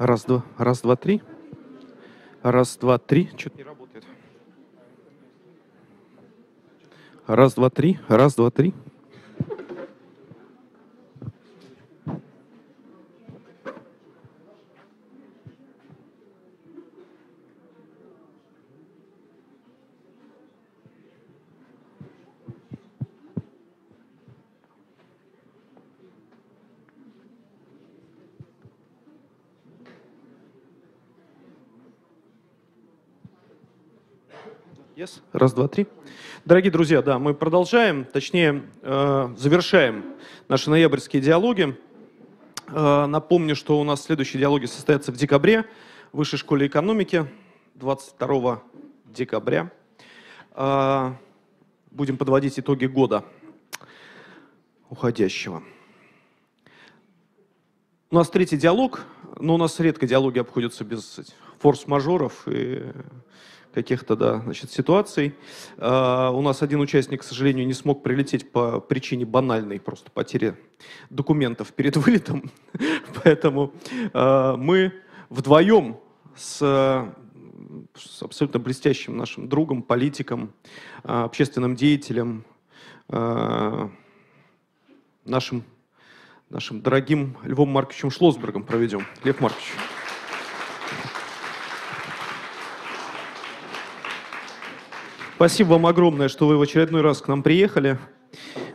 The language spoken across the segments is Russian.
Раз, два, раз, два, три. Раз, два, три. Что-то не работает. Раз, два, три. Раз, два, три. Раз, два, три. Дорогие друзья, да, мы продолжаем, точнее, э, завершаем наши ноябрьские диалоги. Э, напомню, что у нас следующие диалоги состоятся в декабре в Высшей школе экономики 22 декабря. Э, будем подводить итоги года уходящего. У нас третий диалог, но у нас редко диалоги обходятся без форс-мажоров и каких-то, да, значит, ситуаций. Uh, у нас один участник, к сожалению, не смог прилететь по причине банальной просто потери документов перед вылетом. Поэтому uh, мы вдвоем с, с абсолютно блестящим нашим другом, политиком, uh, общественным деятелем, нашим, нашим дорогим Львом Марковичем Шлосбергом проведем. Лев Маркович. Спасибо вам огромное, что вы в очередной раз к нам приехали.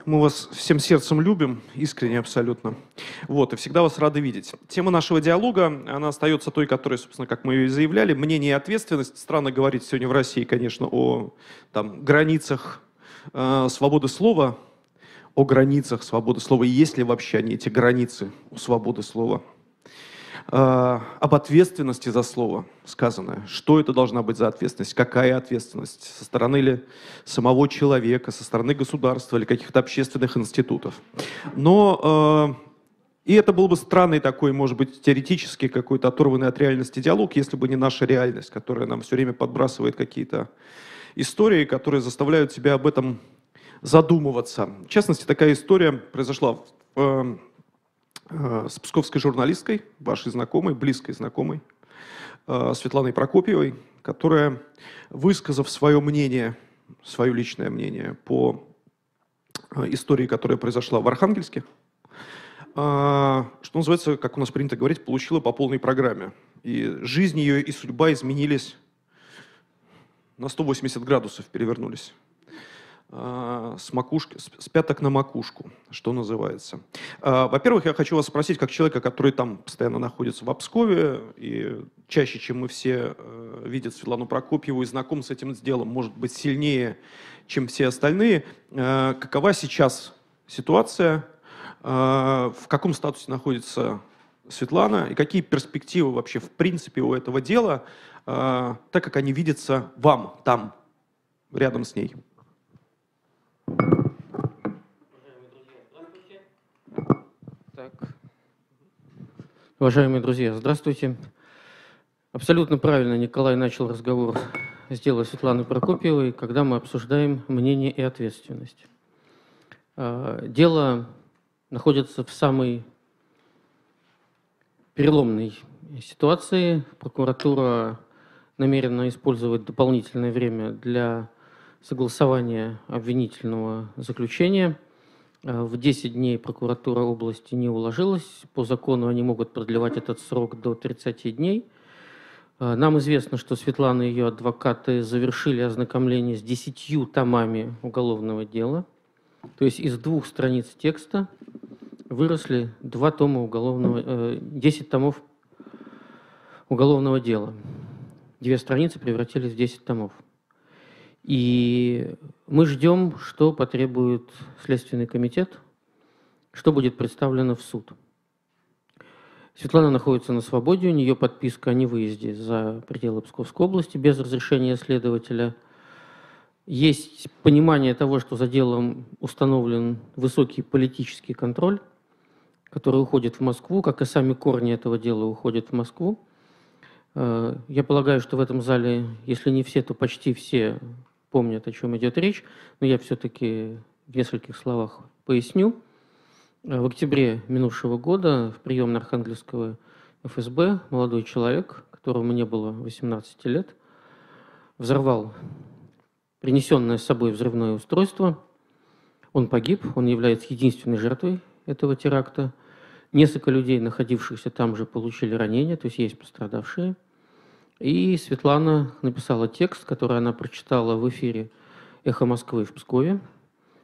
Мы вас всем сердцем любим, искренне абсолютно. Вот, и всегда вас рады видеть. Тема нашего диалога, она остается той, которая, собственно, как мы ее и заявляли, мнение и ответственность. Странно говорить сегодня в России, конечно, о там, границах э, свободы слова, о границах свободы слова, и есть ли вообще они, эти границы у свободы слова – об ответственности за слово сказанное. Что это должна быть за ответственность? Какая ответственность? Со стороны ли самого человека, со стороны государства или каких-то общественных институтов? Но э, и это был бы странный такой, может быть, теоретический какой-то оторванный от реальности диалог, если бы не наша реальность, которая нам все время подбрасывает какие-то истории, которые заставляют себя об этом задумываться. В частности, такая история произошла в э, Э, с псковской журналисткой, вашей знакомой, близкой знакомой, э, Светланой Прокопьевой, которая, высказав свое мнение, свое личное мнение по э, истории, которая произошла в Архангельске, что называется, как у нас принято говорить, получила по полной программе. И жизнь ее и судьба изменились на 180 градусов, перевернулись. А, с, макушки, с пяток на макушку, что называется. А, во-первых, я хочу вас спросить, как человека, который там постоянно находится в Обскове, и чаще, чем мы все э, видят Светлану Прокопьеву и знаком с этим делом, может быть, сильнее, чем все остальные, э, какова сейчас ситуация, э, в каком статусе находится Светлана, и какие перспективы вообще в принципе у этого дела, так как они видятся вам там, рядом с ней? Уважаемые друзья, здравствуйте. Абсолютно правильно Николай начал разговор с дела Светланы Прокопьевой, когда мы обсуждаем мнение и ответственность. А, дело находится в самой переломной ситуации. Прокуратура намерена использовать дополнительное время для согласования обвинительного заключения – в 10 дней прокуратура области не уложилась. По закону они могут продлевать этот срок до 30 дней. Э, нам известно, что Светлана и ее адвокаты завершили ознакомление с 10 томами уголовного дела. То есть из двух страниц текста выросли два тома уголовного, 10 э, томов уголовного дела. Две страницы превратились в 10 томов. И мы ждем, что потребует Следственный комитет, что будет представлено в суд. Светлана находится на свободе, у нее подписка о невыезде за пределы Псковской области без разрешения следователя. Есть понимание того, что за делом установлен высокий политический контроль, который уходит в Москву, как и сами корни этого дела уходят в Москву. Э, я полагаю, что в этом зале, если не все, то почти все помнят, о чем идет речь, но я все-таки в нескольких словах поясню. Э, в октябре минувшего года в приемной Архангельского ФСБ молодой человек, которому не было 18 лет, взорвал принесенное с собой взрывное устройство. Он погиб, он является единственной жертвой этого теракта. Несколько людей, находившихся там же, получили ранения, то есть есть пострадавшие. И Светлана написала текст, который она прочитала в эфире «Эхо Москвы» в Пскове.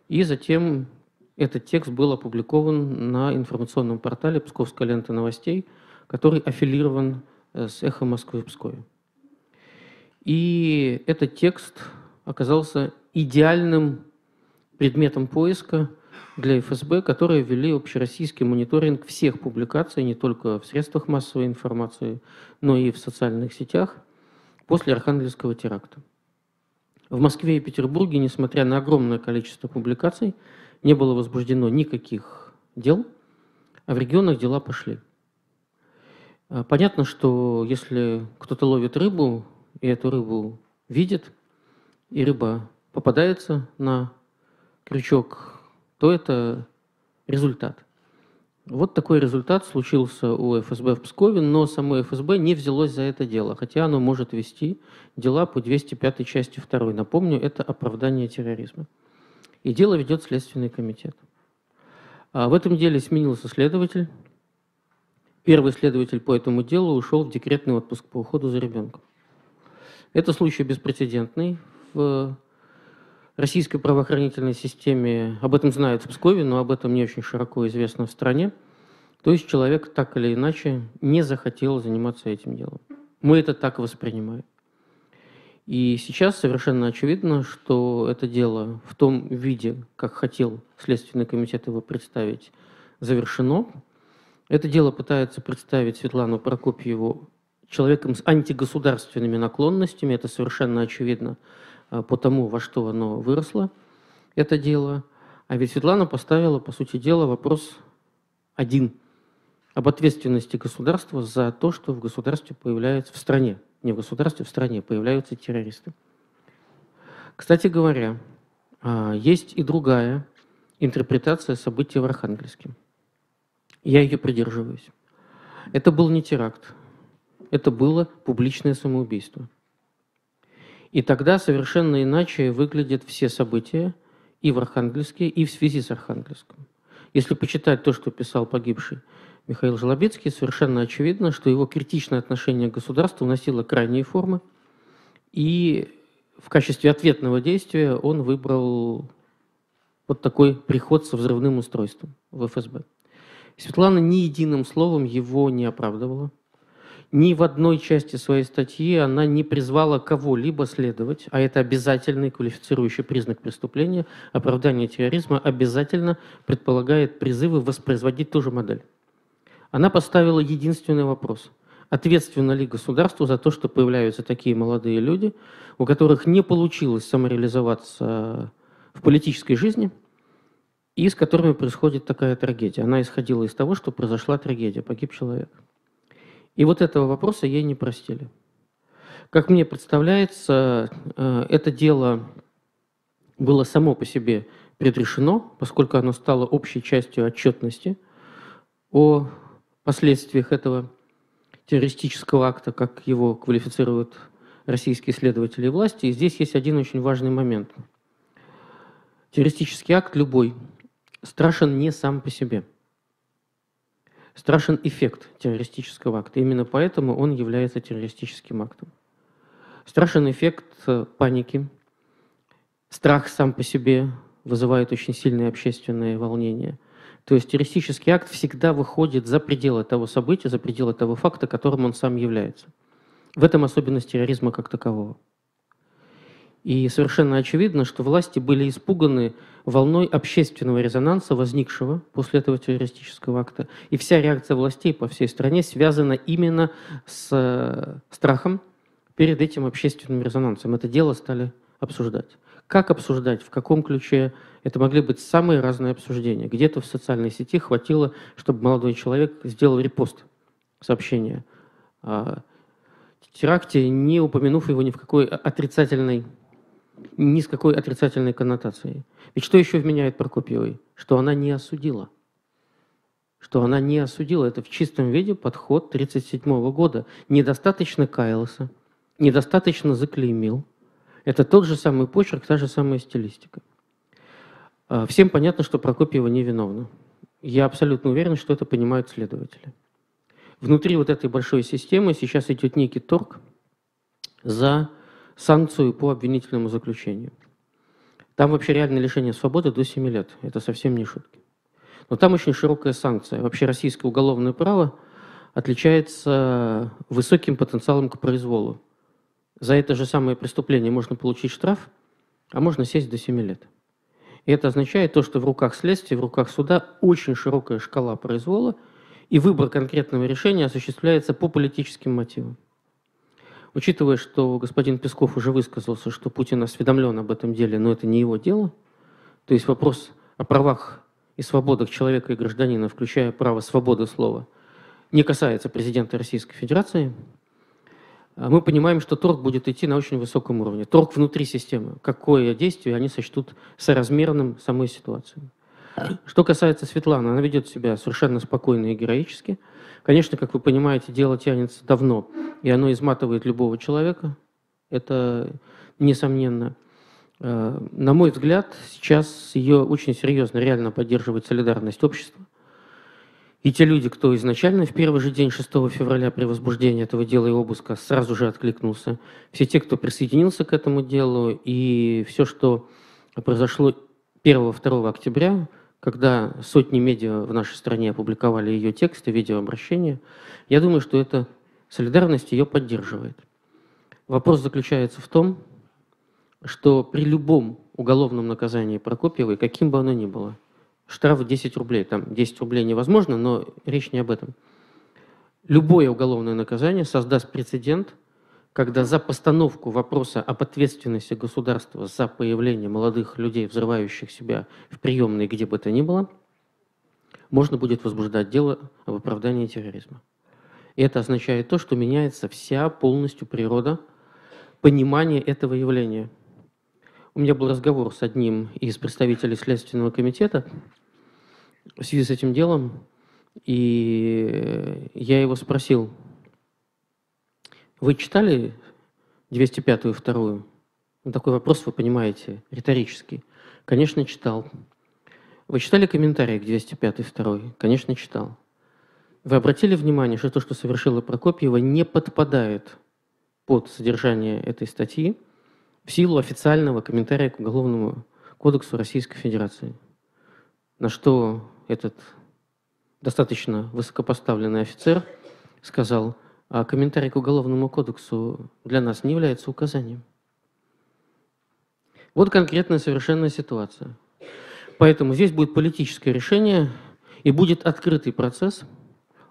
И затем этот текст был опубликован на информационном портале «Псковская лента новостей», который аффилирован э, с «Эхо Москвы» в Пскове. И этот текст оказался идеальным предметом поиска для ФСБ, которые ввели общероссийский мониторинг всех публикаций, не только в средствах массовой информации, но и в социальных сетях после Архангельского теракта. В Москве и Петербурге, несмотря на огромное количество публикаций, не было возбуждено никаких дел, а в регионах дела пошли. А, понятно, что если кто-то ловит рыбу, и эту рыбу видит, и рыба попадается на крючок, то это результат. Вот такой результат случился у ФСБ в Пскове, но само ФСБ не взялось за это дело, хотя оно может вести дела по 205 части 2. Напомню, это оправдание терроризма. И дело ведет Следственный комитет. А в этом деле сменился следователь. Первый следователь по этому делу ушел в декретный отпуск по уходу за ребенком. Это случай беспрецедентный в российской правоохранительной системе. Об этом знают в Пскове, но об этом не очень широко известно в стране. То есть человек так или иначе не захотел заниматься этим делом. Мы это так воспринимаем. И сейчас совершенно очевидно, что это дело в том виде, как хотел Следственный комитет его представить, завершено. Это дело пытается представить Светлану Прокопьеву человеком с антигосударственными наклонностями. Это совершенно очевидно по тому, во что оно выросло, это дело. А ведь Светлана поставила, по сути дела, вопрос один об ответственности государства за то, что в государстве появляется в стране не в государстве, в стране появляются террористы. Кстати говоря, а, есть и другая интерпретация событий в Архангельске. Я ее придерживаюсь. Это был не теракт, это было публичное самоубийство. И тогда совершенно иначе выглядят все события и в Архангельске, и в связи с Архангельском. Если почитать то, что писал погибший Михаил Жлобецкий, совершенно очевидно, что его критичное отношение к государству носило крайние формы, и в качестве ответного действия он выбрал вот такой приход со взрывным устройством в ФСБ. Светлана ни единым словом его не оправдывала. Ни в одной части своей статьи она не призвала кого-либо следовать, а это обязательный квалифицирующий признак преступления. Оправдание терроризма обязательно предполагает призывы воспроизводить ту же модель она поставила единственный вопрос. Ответственно ли государство за то, что появляются такие молодые люди, у которых не получилось самореализоваться в политической жизни, и с которыми происходит такая трагедия. Она исходила из того, что произошла трагедия, погиб человек. И вот этого вопроса ей не простили. Как мне представляется, э, это дело было само по себе предрешено, поскольку оно стало общей частью отчетности о последствиях этого террористического акта, как его квалифицируют российские следователи власти. И здесь есть один очень важный момент. Террористический акт любой страшен не сам по себе. Страшен эффект террористического акта. Именно поэтому он является террористическим актом. Страшен эффект э, паники. Страх сам по себе вызывает очень сильное общественное волнение – то есть террористический акт всегда выходит за пределы того события, за пределы того факта, которым он сам является. В этом особенность терроризма как такового. И совершенно очевидно, что власти были испуганы волной общественного резонанса, возникшего после этого террористического акта. И вся реакция властей по всей стране связана именно с э, страхом перед этим общественным резонансом. Это дело стали обсуждать. Как обсуждать, в каком ключе? Это могли быть самые разные обсуждения. Где-то в социальной сети хватило, чтобы молодой человек сделал репост сообщения о теракте, не упомянув его ни в какой отрицательной, ни с какой отрицательной коннотацией. Ведь что еще вменяет Прокопьевой? Что она не осудила. что она не осудила. Это в чистом виде подход 1937 года. Недостаточно каялся, недостаточно заклеймил. Это тот же самый почерк, та же самая стилистика. А, всем понятно, что Прокопьева невиновна. Я абсолютно уверен, что это понимают следователи. Внутри вот этой большой системы сейчас идет некий торг за санкцию по обвинительному заключению. Там вообще реальное лишение свободы до 7 лет. Это совсем не шутки. Но там очень широкая санкция. Вообще российское уголовное право отличается высоким потенциалом к произволу. За это же самое преступление можно получить штраф, а можно сесть до 7 лет. И это означает то, что в руках следствия, в руках суда очень широкая шкала произвола, и выбор конкретного решения осуществляется по политическим мотивам. Учитывая, что господин Песков уже высказался, что Путин осведомлен об этом деле, но это не его дело, то есть вопрос о правах и свободах человека и гражданина, включая право свободы слова, не касается президента Российской Федерации, а мы понимаем, что торг будет идти на очень высоком уровне. Торг внутри системы. Какое действие они сочтут соразмерным самой ситуации. Что касается Светланы, она ведет себя совершенно спокойно и героически – Конечно, как вы понимаете, дело тянется давно, и оно изматывает любого человека. Это несомненно. Э, на мой взгляд, сейчас ее очень серьезно, реально поддерживает солидарность общества. И те люди, кто изначально в первый же день 6 февраля при возбуждении этого дела и обыска сразу же откликнулся, все те, кто присоединился к этому делу, и все, что произошло 1-2 октября, когда сотни медиа в нашей стране опубликовали ее тексты, видеообращения, я думаю, что эта солидарность ее поддерживает. Вопрос заключается в том, что при любом уголовном наказании Прокопьевой, каким бы оно ни было, штраф 10 рублей, там 10 рублей невозможно, но речь не об этом. Любое уголовное наказание создаст прецедент – когда за постановку вопроса об ответственности государства за появление молодых людей, взрывающих себя в приемной, где бы то ни было, можно будет возбуждать дело об оправдании терроризма. И это означает то, что меняется вся полностью природа понимания этого явления. У меня был разговор с одним из представителей Следственного комитета в связи с этим делом, и я его спросил, вы читали 205-ю вторую? Ну, такой вопрос, вы понимаете, риторический. Конечно, читал. Вы читали комментарии к 205-й второй? Конечно, читал. Вы обратили внимание, что то, что совершила Прокопьева, не подпадает под содержание этой статьи в силу официального комментария к Уголовному кодексу Российской Федерации. На что этот достаточно высокопоставленный офицер сказал – а комментарий к Уголовному кодексу для нас не является указанием. Вот конкретная совершенная ситуация. Поэтому здесь будет политическое решение и будет открытый процесс,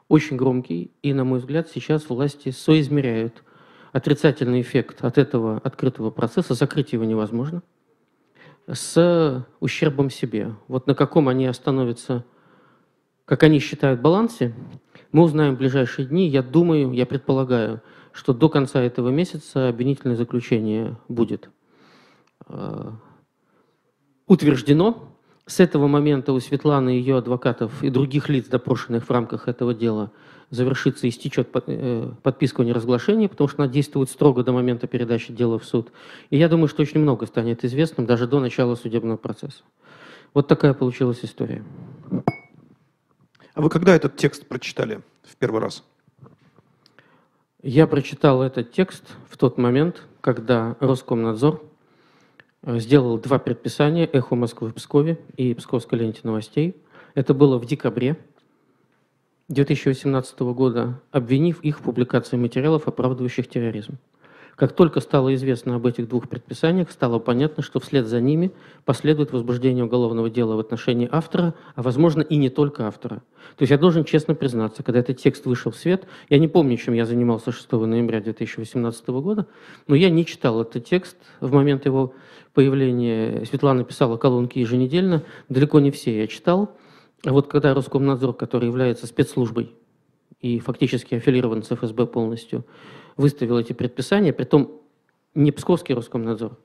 очень громкий, и, на мой взгляд, сейчас власти соизмеряют отрицательный эффект от этого открытого процесса, закрыть его невозможно, с ущербом себе. Вот на каком они остановятся, как они считают, балансе, мы узнаем в ближайшие дни. Я думаю, я предполагаю, что до конца этого месяца обвинительное заключение будет э, утверждено. С этого момента у Светланы, ее адвокатов и других лиц, допрошенных в рамках этого дела, завершится, истечет э, подписка о неразглашении, потому что она действует строго до момента передачи дела в суд. И я думаю, что очень много станет известным даже до начала судебного процесса. Вот такая получилась история. А вы когда этот текст прочитали в первый раз? Я прочитал этот текст в тот момент, когда Роскомнадзор э, сделал два предписания «Эхо Москвы в Пскове» и «Псковской ленте новостей». Это было в декабре 2018 года, обвинив их в публикации материалов, оправдывающих терроризм. Как только стало известно об этих двух предписаниях, стало понятно, что вслед за ними последует возбуждение уголовного дела в отношении автора, а возможно и не только автора. То есть я должен честно признаться, когда этот текст вышел в свет, я не помню, чем я занимался 6 ноября 2018 года, но я не читал этот текст в момент его появления. Светлана писала колонки еженедельно, далеко не все я читал. А вот когда Роскомнадзор, который является спецслужбой и фактически аффилирован с ФСБ полностью, выставил эти предписания, при том не Псковский Роскомнадзор,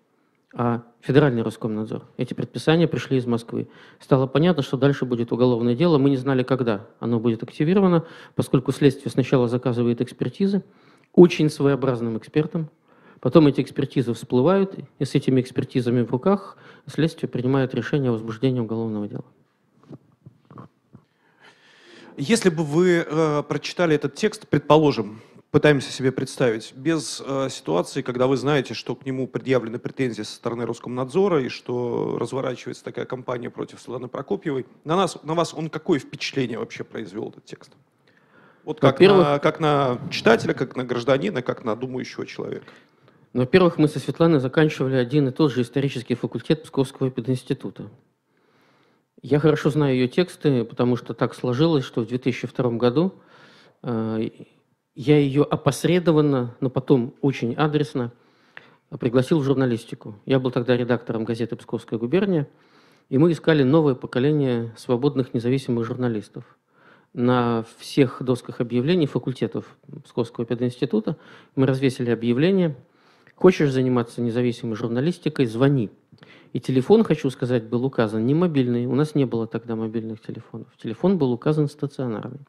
а федеральный Роскомнадзор. Эти предписания пришли из Москвы. Стало понятно, что дальше будет уголовное дело. Мы не знали, когда оно будет активировано, поскольку следствие сначала заказывает экспертизы очень своеобразным экспертам, Потом эти экспертизы всплывают, и с этими экспертизами в руках следствие принимает решение о возбуждении уголовного дела. Если бы вы э, прочитали этот текст, предположим, пытаемся себе представить, без э, ситуации, когда вы знаете, что к нему предъявлены претензии со стороны Роскомнадзора и что разворачивается такая кампания против Светланы Прокопьевой, на, нас, на вас он какое впечатление вообще произвел этот текст? Вот как на, как на читателя, как на гражданина, как на думающего человека. Ну, во-первых, мы со Светланой заканчивали один и тот же исторический факультет Псковского пединститута. Я хорошо знаю ее тексты, потому что так сложилось, что в 2002 году э, я ее опосредованно, но потом очень адресно пригласил в журналистику. Я был тогда редактором газеты «Псковская губерния», и мы искали новое поколение свободных независимых журналистов. На всех досках объявлений факультетов Псковского пединститута мы развесили объявление – Хочешь заниматься независимой журналистикой, звони. И телефон, хочу сказать, был указан не мобильный. У нас не было тогда мобильных телефонов. Телефон был указан стационарный.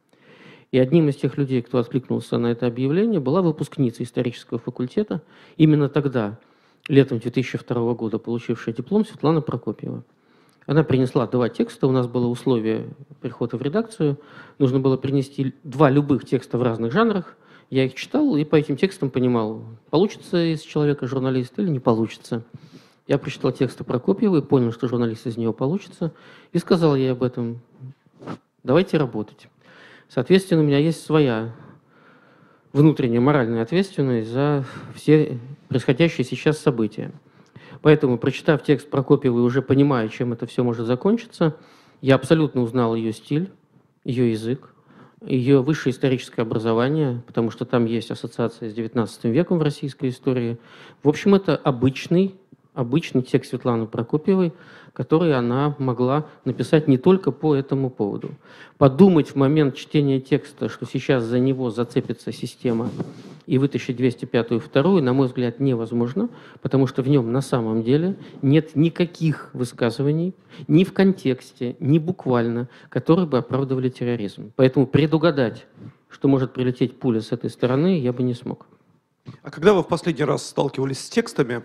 И одним из тех людей, кто откликнулся на это объявление, была выпускница исторического факультета. Именно тогда, летом 2002 года, получившая диплом Светлана Прокопьева. Она принесла два текста. У нас было условие прихода в редакцию. Нужно было принести два любых текста в разных жанрах – я их читал и по этим текстам понимал, получится из человека журналист или не получится. Я прочитал тексты Прокопьева и понял, что журналист из него получится, и сказал ей об этом. Давайте работать. Соответственно, у меня есть своя внутренняя моральная ответственность за все происходящие сейчас события. Поэтому, прочитав текст Прокопьева и уже понимая, чем это все может закончиться, я абсолютно узнал ее стиль, ее язык, ее высшее историческое образование, потому что там есть ассоциация с XIX веком в российской истории. В общем, это обычный, обычный текст Светланы Прокопьевой, который она могла написать не только по этому поводу. Подумать в момент чтения текста, что сейчас за него зацепится система и вытащить 205-ю вторую, на мой взгляд, невозможно, потому что в нем на самом деле нет никаких высказываний, ни в контексте, ни буквально, которые бы оправдывали терроризм. Поэтому предугадать, что может прилететь пуля с этой стороны, я бы не смог. А когда вы в последний раз сталкивались с текстами,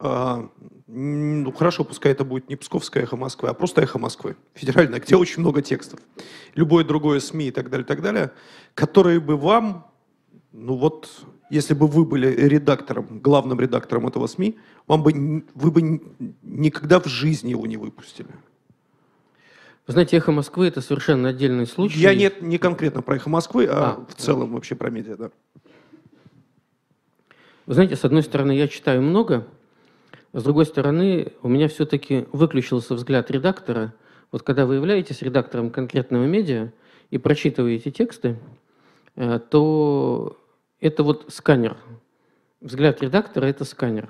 ну хорошо, пускай это будет не Псковское эхо Москвы, а просто эхо Москвы, федеральное, где очень много текстов, любое другое СМИ и так далее, так далее, которые бы вам ну вот, если бы вы были редактором, главным редактором этого СМИ, вам бы, вы бы никогда в жизни его не выпустили. Вы знаете, «Эхо Москвы» — это совершенно отдельный случай. Я нет, не конкретно про «Эхо Москвы», а, а в целом вообще про медиа, да. Вы знаете, с одной стороны, я читаю много, с другой стороны, у меня все-таки выключился взгляд редактора. Вот когда вы являетесь редактором конкретного медиа и прочитываете тексты, Э, то это вот сканер. Взгляд редактора – это сканер.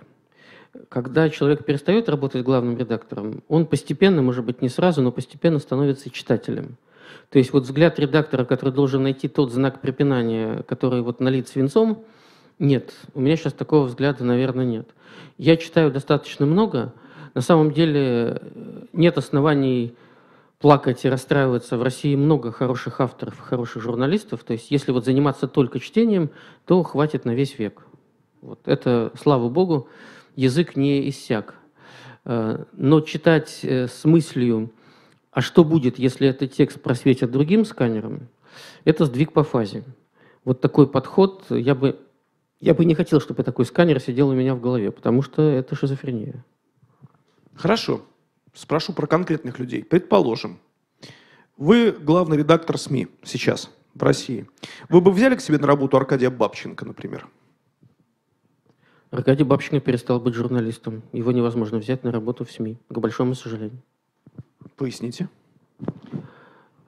Когда человек перестает работать главным редактором, он постепенно, может быть, не сразу, но постепенно становится читателем. То есть вот взгляд редактора, который должен найти тот знак препинания, который вот налит свинцом, нет. У меня сейчас такого взгляда, наверное, нет. Я читаю достаточно много. На самом деле э, нет оснований плакать и расстраиваться. В России много хороших авторов, хороших журналистов. То есть если вот заниматься только чтением, то хватит на весь век. Вот это, слава богу, язык не иссяк. Э, но читать э, с мыслью, а что будет, если этот текст просветят другим сканером, это сдвиг по фазе. Вот такой подход я бы, я бы не хотел, чтобы такой сканер сидел у меня в голове, потому что это шизофрения. Хорошо. Спрошу про конкретных людей. Предположим, вы главный редактор СМИ сейчас в России. Вы бы взяли к себе на работу Аркадия Бабченко, например? Аркадий Бабченко перестал быть журналистом. Его невозможно взять на работу в СМИ, к большому сожалению. Поясните.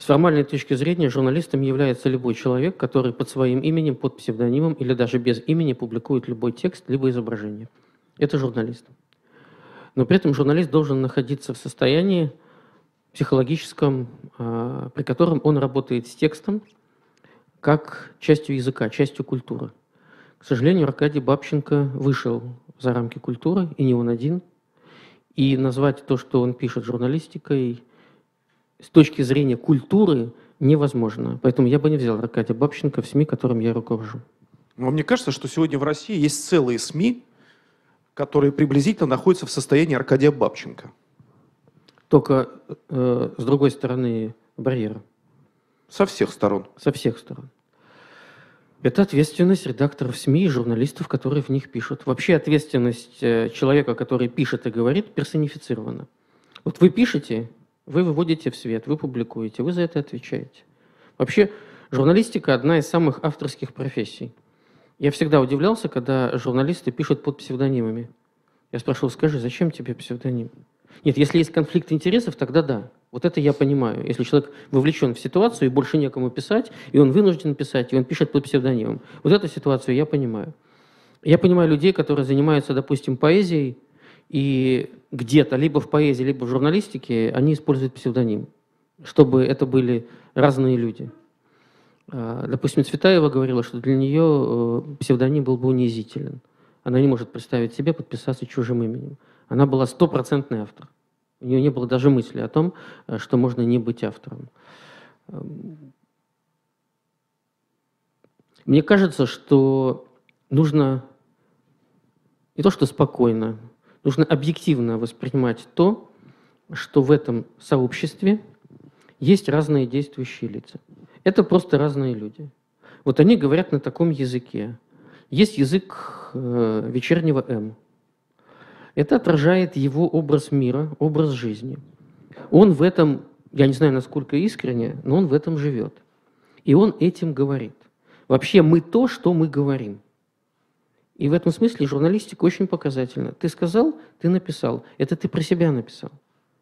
С формальной точки зрения журналистом является любой человек, который под своим именем, под псевдонимом или даже без имени публикует любой текст, либо изображение. Это журналист. Но при этом журналист должен находиться в состоянии психологическом, а, при котором он работает с текстом как частью языка, частью культуры. К сожалению, Аркадий Бабченко вышел за рамки культуры, и не он один. и назвать то, что он пишет журналистикой, с точки зрения культуры невозможно. Поэтому я бы не взял Аркадия Бабченко в СМИ, которым я руковожу. Но мне кажется, что сегодня в России есть целые СМИ, которые приблизительно находятся в состоянии Аркадия Бабченко. Только э, с другой стороны барьера. Со всех сторон. Со всех сторон. Это ответственность редакторов СМИ и журналистов, которые в них пишут. Вообще ответственность э, человека, который пишет и говорит, персонифицирована. Вот вы пишете, вы выводите в свет, вы публикуете, вы за это отвечаете. Вообще журналистика одна из самых авторских профессий. Я всегда удивлялся, когда журналисты пишут под псевдонимами. Я спрашивал, скажи, зачем тебе псевдоним? Нет, если есть конфликт интересов, тогда да. Вот это я понимаю. Если человек вовлечен в ситуацию и больше некому писать, и он вынужден писать, и он пишет под псевдонимом. Вот эту ситуацию я понимаю. Я понимаю людей, которые занимаются, допустим, поэзией, и где-то, либо в поэзии, либо в журналистике, они используют псевдоним, чтобы это были разные люди. А, допустим, Цветаева говорила, что для нее э, псевдоним был бы унизителен. Она не может представить себе подписаться чужим именем. Она была стопроцентный автор. У нее не было даже мысли о том, э, что можно не быть автором. Эм, мне кажется, что нужно не то, что спокойно, нужно объективно воспринимать то, что в этом сообществе есть разные действующие лица. Это просто разные люди. Вот они говорят на таком языке. Есть язык э, вечернего М. Это отражает его образ мира, образ жизни. Он в этом, я не знаю, насколько искренне, но он в этом живет. И он этим говорит. Вообще мы то, что мы говорим. И в этом смысле журналистика очень показательна. Ты сказал, ты написал. Это ты про себя написал.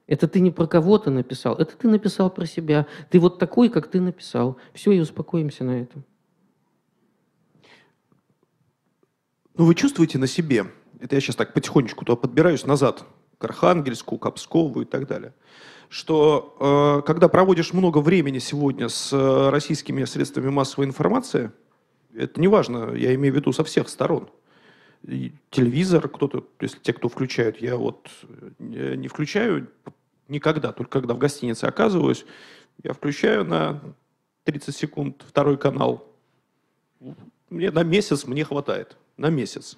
Это ты не про кого-то написал, это ты написал про себя. Ты вот такой, как ты написал. Все, и успокоимся на этом. Ну, вы чувствуете на себе, это я сейчас так потихонечку туда подбираюсь назад, к Архангельску, к Обскову и так далее, что э, когда проводишь много времени сегодня с э, российскими средствами массовой информации, это не важно, я имею в виду со всех сторон. Телевизор, кто-то, если те, кто включают, я вот э, не включаю никогда, только когда в гостинице оказываюсь, я включаю на 30 секунд второй канал. Мне на месяц мне хватает. На месяц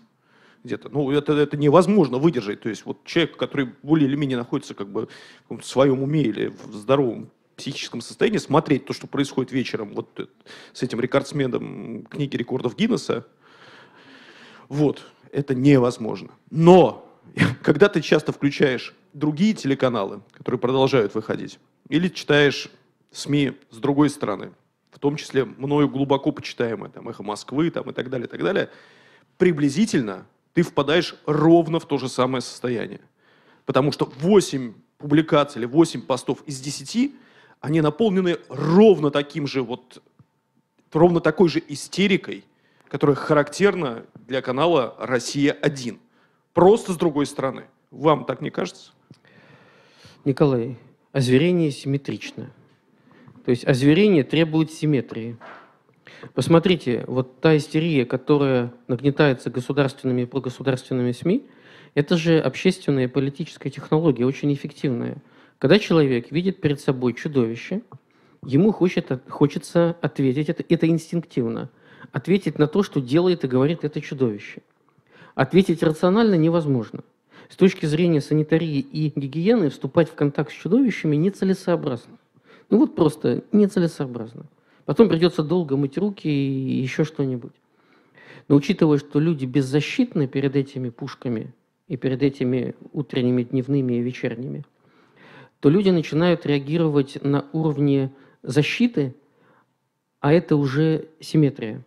где-то. Ну, это, это невозможно выдержать. То есть вот человек, который более или менее находится как бы в своем уме или в здоровом психическом состоянии, смотреть то, что происходит вечером вот с этим рекордсменом книги рекордов Гиннесса, вот, это невозможно. Но когда ты часто включаешь другие телеканалы, которые продолжают выходить, или читаешь СМИ с другой стороны, в том числе мною глубоко почитаемое, там, «Эхо Москвы» там, и так далее, и так далее, приблизительно ты впадаешь ровно в то же самое состояние. Потому что 8 публикаций или 8 постов из 10, они наполнены ровно таким же вот, ровно такой же истерикой, которая характерна для канала «Россия-1». Просто с другой стороны. Вам так не кажется? Николай, озверение симметрично. То есть озверение требует симметрии. Посмотрите, вот та истерия, которая нагнетается государственными и прогосударственными СМИ, это же общественная и политическая технология, очень эффективная. Когда человек видит перед собой чудовище, ему хочет, хочется ответить, это, это инстинктивно, ответить на то, что делает и говорит это чудовище. Ответить рационально невозможно. С точки зрения санитарии и гигиены вступать в контакт с чудовищами нецелесообразно. Ну вот просто нецелесообразно. Потом придется долго мыть руки и еще что-нибудь. Но учитывая, что люди беззащитны перед этими пушками и перед этими утренними, дневными и вечерними, то люди начинают реагировать на уровне защиты, а это уже симметрия.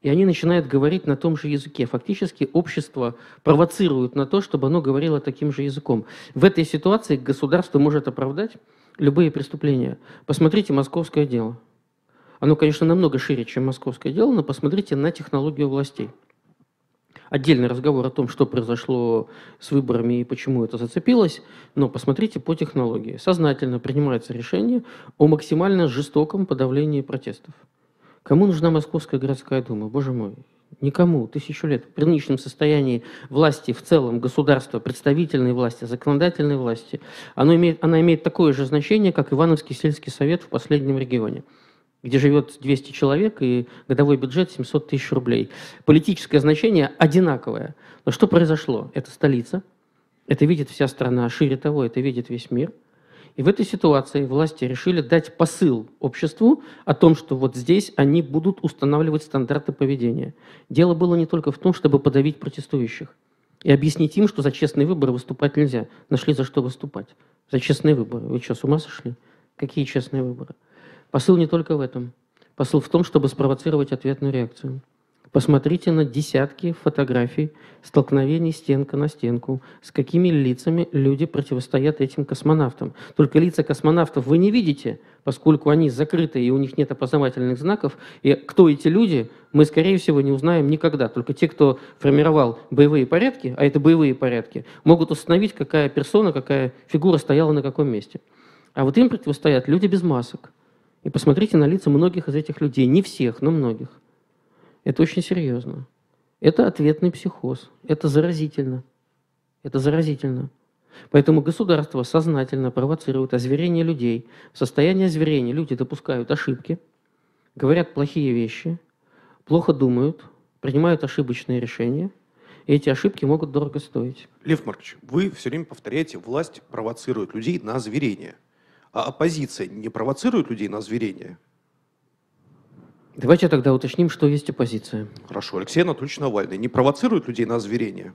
И они начинают говорить на том же языке. Фактически общество провоцирует на то, чтобы оно говорило таким же языком. В этой ситуации государство может оправдать любые преступления. Посмотрите московское дело. Оно, конечно, намного шире, чем московское дело, но посмотрите на технологию властей. Отдельный разговор о том, что произошло с выборами и почему это зацепилось, но посмотрите по технологии. Сознательно принимается решение о максимально жестоком подавлении протестов. Кому нужна Московская городская дума? Боже мой, Никому. Тысячу лет. При нынешнем состоянии власти в целом, государства, представительной власти, законодательной власти, оно имеет, она имеет такое же значение, как Ивановский сельский совет в последнем регионе где живет 200 человек и годовой бюджет 700 тысяч рублей. Политическое значение одинаковое. Но что произошло? Это столица, это видит вся страна, шире того, это видит весь мир – и в этой ситуации власти решили дать посыл обществу о том, что вот здесь они будут устанавливать стандарты поведения. Дело было не только в том, чтобы подавить протестующих и объяснить им, что за честные выборы выступать нельзя. Нашли за что выступать. За честные выборы. Вы что, с ума сошли? Какие честные выборы? Посыл не только в этом. Посыл в том, чтобы спровоцировать ответную реакцию. Посмотрите на десятки фотографий столкновений стенка на стенку, с какими лицами люди противостоят этим космонавтам. Только лица космонавтов вы не видите, поскольку они закрыты и у них нет опознавательных знаков. И кто эти люди, мы, скорее всего, не узнаем никогда. Только те, кто формировал боевые порядки, а это боевые порядки, могут установить, какая персона, какая фигура стояла на каком месте. А вот им противостоят люди без масок. И посмотрите на лица многих из этих людей. Не всех, но многих. Это очень серьезно. Это ответный психоз. Это заразительно. Это заразительно. Поэтому государство сознательно провоцирует озверение людей. В состоянии озверения люди допускают ошибки, говорят плохие вещи, плохо думают, принимают ошибочные решения, и эти ошибки могут дорого стоить. Лев Маркович, вы все время повторяете, власть провоцирует людей на озверение. А оппозиция не провоцирует людей на озверение? Давайте тогда уточним, что есть оппозиция. Хорошо. Алексей Анатольевич Навальный не провоцирует людей на озверение?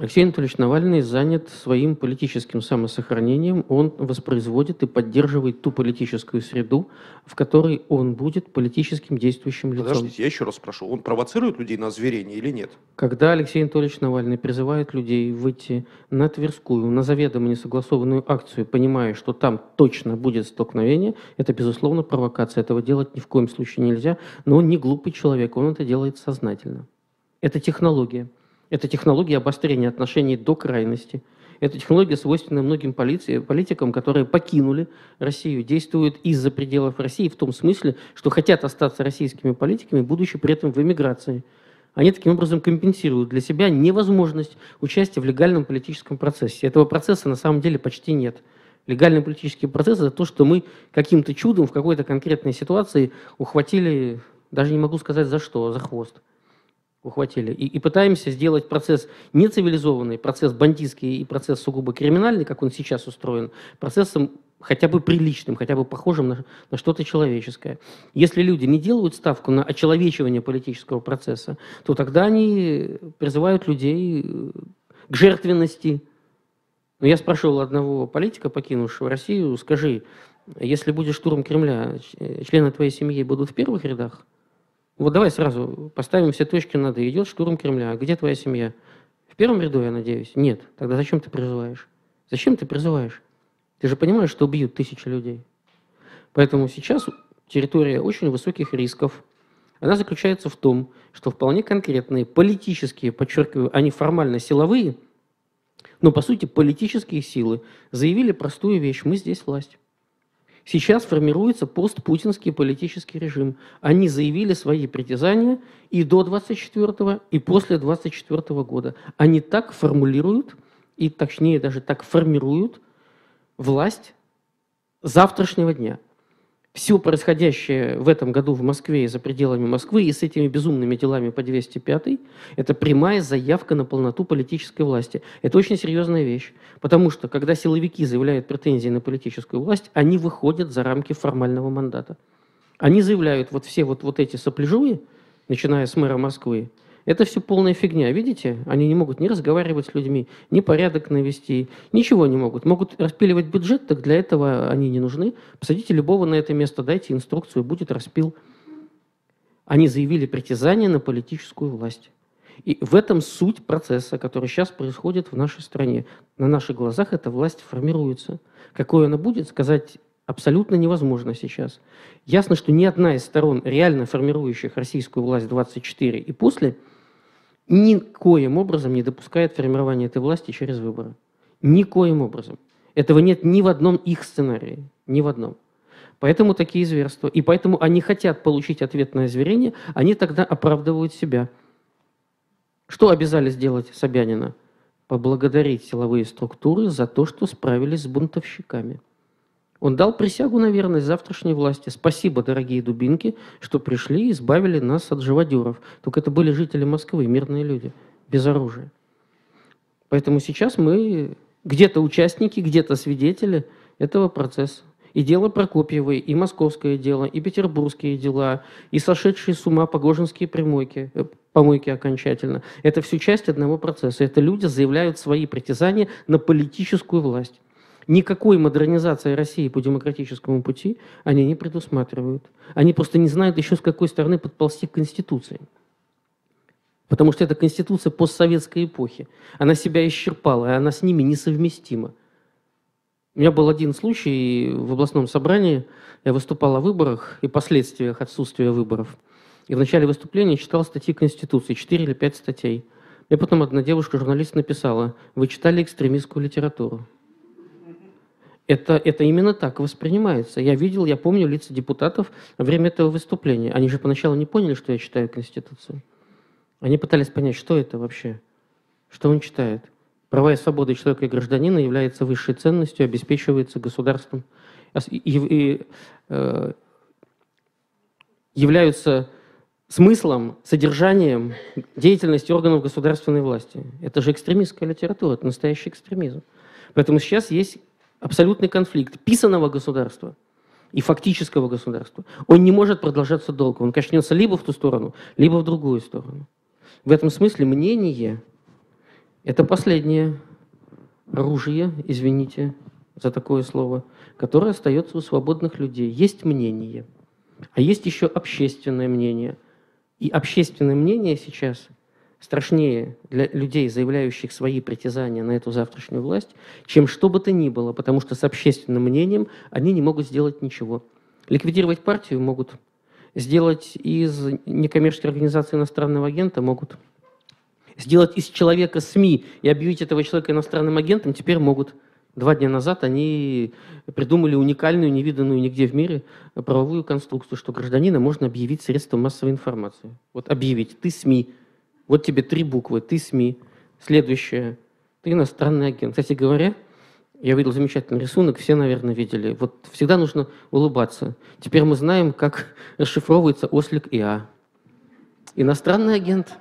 Алексей Анатольевич Навальный занят своим политическим самосохранением. Он воспроизводит и поддерживает ту политическую среду, в которой он будет политическим действующим лицом. Подождите, я еще раз спрошу. Он провоцирует людей на зверение или нет? Когда Алексей Анатольевич Навальный призывает людей выйти на Тверскую, на заведомо несогласованную акцию, понимая, что там точно будет столкновение, это, безусловно, провокация. Этого делать ни в коем случае нельзя. Но он не глупый человек, он это делает сознательно. Это технология. Это технология обострения отношений до крайности. Это технология, свойственная многим полиции, политикам, которые покинули Россию, действуют из-за пределов России в том смысле, что хотят остаться российскими политиками, будучи при этом в эмиграции. Они таким образом компенсируют для себя невозможность участия в легальном политическом процессе. Этого процесса на самом деле почти нет. Легальный политический процесс – это то, что мы каким-то чудом в какой-то конкретной ситуации ухватили, даже не могу сказать за что, за хвост ухватили. И, и пытаемся сделать процесс нецивилизованный, процесс бандитский и процесс сугубо криминальный, как он сейчас устроен, процессом хотя бы приличным, хотя бы похожим на, на что-то человеческое. Если люди не делают ставку на очеловечивание политического процесса, то тогда они призывают людей э, к жертвенности. Но я спрашивал одного политика, покинувшего Россию, скажи, если будет штурм Кремля, члены твоей семьи будут в первых рядах? Вот давай сразу поставим все точки над «и». Идет штурм Кремля. Где твоя семья? В первом ряду, я надеюсь? Нет. Тогда зачем ты призываешь? Зачем ты призываешь? Ты же понимаешь, что убьют тысячи людей. Поэтому сейчас территория очень высоких рисков. Она заключается в том, что вполне конкретные политические, подчеркиваю, они формально силовые, но по сути политические силы заявили простую вещь. Мы здесь власть. Сейчас формируется постпутинский политический режим. Они заявили свои притязания и до 24 и после 24 года. Они так формулируют, и точнее даже так формируют власть завтрашнего дня – все происходящее в этом году в Москве и за пределами Москвы и с этими безумными делами по 205 это прямая заявка на полноту политической власти. Это очень серьезная вещь, потому что когда силовики заявляют претензии на политическую власть, они выходят за рамки формального мандата. Они заявляют вот все вот, вот эти сопляжуи, начиная с мэра Москвы, это все полная фигня, видите? Они не могут ни разговаривать с людьми, ни порядок навести, ничего не могут. Могут распиливать бюджет, так для этого они не нужны. Посадите любого на это место, дайте инструкцию, будет распил. Они заявили притязание на политическую власть. И в этом суть процесса, который сейчас происходит в нашей стране. На наших глазах эта власть формируется. Какой она будет, сказать абсолютно невозможно сейчас. Ясно, что ни одна из сторон, реально формирующих российскую власть 24 и после – никоим образом не допускает формирования этой власти через выборы. Никоим образом. Этого нет ни в одном их сценарии. Ни в одном. Поэтому такие зверства. И поэтому они хотят получить ответное зверение, они тогда оправдывают себя. Что обязали сделать Собянина? Поблагодарить силовые структуры за то, что справились с бунтовщиками. Он дал присягу на верность завтрашней власти. Спасибо, дорогие дубинки, что пришли и избавили нас от живодеров. Только это были жители Москвы, мирные люди, без оружия. Поэтому сейчас мы где-то участники, где-то свидетели этого процесса. И дело Прокопьевой, и московское дело, и петербургские дела, и сошедшие с ума погожинские примойки, э, помойки окончательно. Это все часть одного процесса. Это люди заявляют свои притязания на политическую власть. Никакой модернизации России по демократическому пути они не предусматривают. Они просто не знают еще, с какой стороны подползти к Конституции. Потому что это Конституция постсоветской эпохи. Она себя исчерпала, и она с ними несовместима. У меня был один случай в областном собрании. Я выступал о выборах и последствиях отсутствия выборов. И в начале выступления читал статьи Конституции, 4 или 5 статей. Мне потом одна девушка-журналист написала, вы читали экстремистскую литературу. Это, это именно так воспринимается. Я видел, я помню лица депутатов во время этого выступления. Они же поначалу не поняли, что я читаю Конституцию. Они пытались понять, что это вообще, что он читает. Права и свободы человека и гражданина являются высшей ценностью, обеспечивается государством, и, и, э, являются смыслом, содержанием деятельности органов государственной власти. Это же экстремистская литература, это настоящий экстремизм. Поэтому сейчас есть абсолютный конфликт писанного государства и фактического государства. Он не может продолжаться долго. Он качнется либо в ту сторону, либо в другую сторону. В этом смысле мнение – это последнее оружие, извините за такое слово, которое остается у свободных людей. Есть мнение, а есть еще общественное мнение. И общественное мнение сейчас – страшнее для людей, заявляющих свои притязания на эту завтрашнюю власть, чем что бы то ни было, потому что с общественным мнением они не могут сделать ничего. Ликвидировать партию могут, сделать из некоммерческой организации иностранного агента могут, сделать из человека СМИ и объявить этого человека иностранным агентом теперь могут. Два дня назад они придумали уникальную, невиданную нигде в мире правовую конструкцию, что гражданина можно объявить средством массовой информации. Вот объявить, ты СМИ, вот тебе три буквы. Ты СМИ. Следующее. Ты иностранный агент. Кстати говоря, я видел замечательный рисунок, все, наверное, видели. Вот всегда нужно улыбаться. Теперь мы знаем, как расшифровывается ослик ИА. Иностранный агент.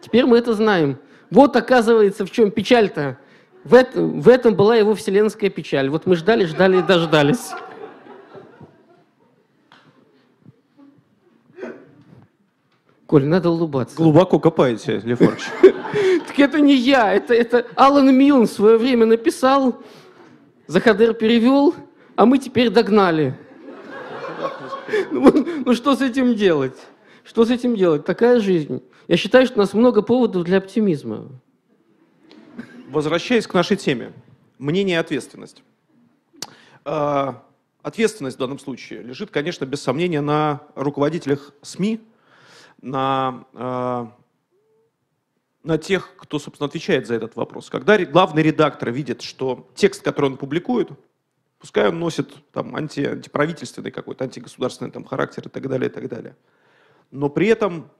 Теперь мы это знаем. Вот, оказывается, в чем печаль-то. В, это, в этом была его вселенская печаль. Вот мы ждали, ждали и дождались. Коль, надо улыбаться. Глубоко копаете, Лев Так это не я, это, это Алан Милн в свое время написал, Захадер перевел, а мы теперь догнали. Ну, ну что с этим делать? Что с этим делать? Такая жизнь. Я считаю, что у нас много поводов для оптимизма. Возвращаясь к нашей теме. Мнение и ответственность. А, ответственность в данном случае лежит, конечно, без сомнения на руководителях СМИ, на, э, на тех, кто, собственно, отвечает за этот вопрос. Когда главный редактор видит, что текст, который он публикует, пускай он носит там, анти, антиправительственный какой-то, антигосударственный там, характер и так далее, и так далее, но при этом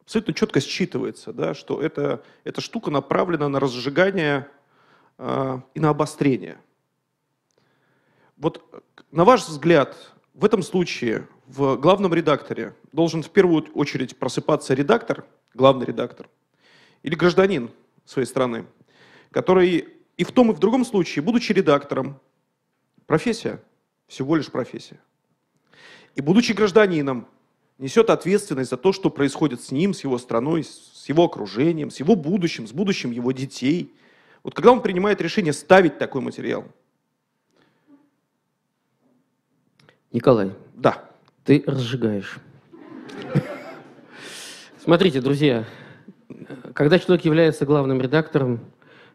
абсолютно четко считывается, да, что это, эта штука направлена на разжигание э, и на обострение. Вот на ваш взгляд, в этом случае в главном редакторе должен в первую очередь просыпаться редактор, главный редактор, или гражданин своей страны, который и в том, и в другом случае, будучи редактором, профессия, всего лишь профессия, и будучи гражданином, несет ответственность за то, что происходит с ним, с его страной, с его окружением, с его будущим, с будущим его детей. Вот когда он принимает решение ставить такой материал? Николай. Да. Ты разжигаешь. Смотрите, друзья, когда человек является главным редактором,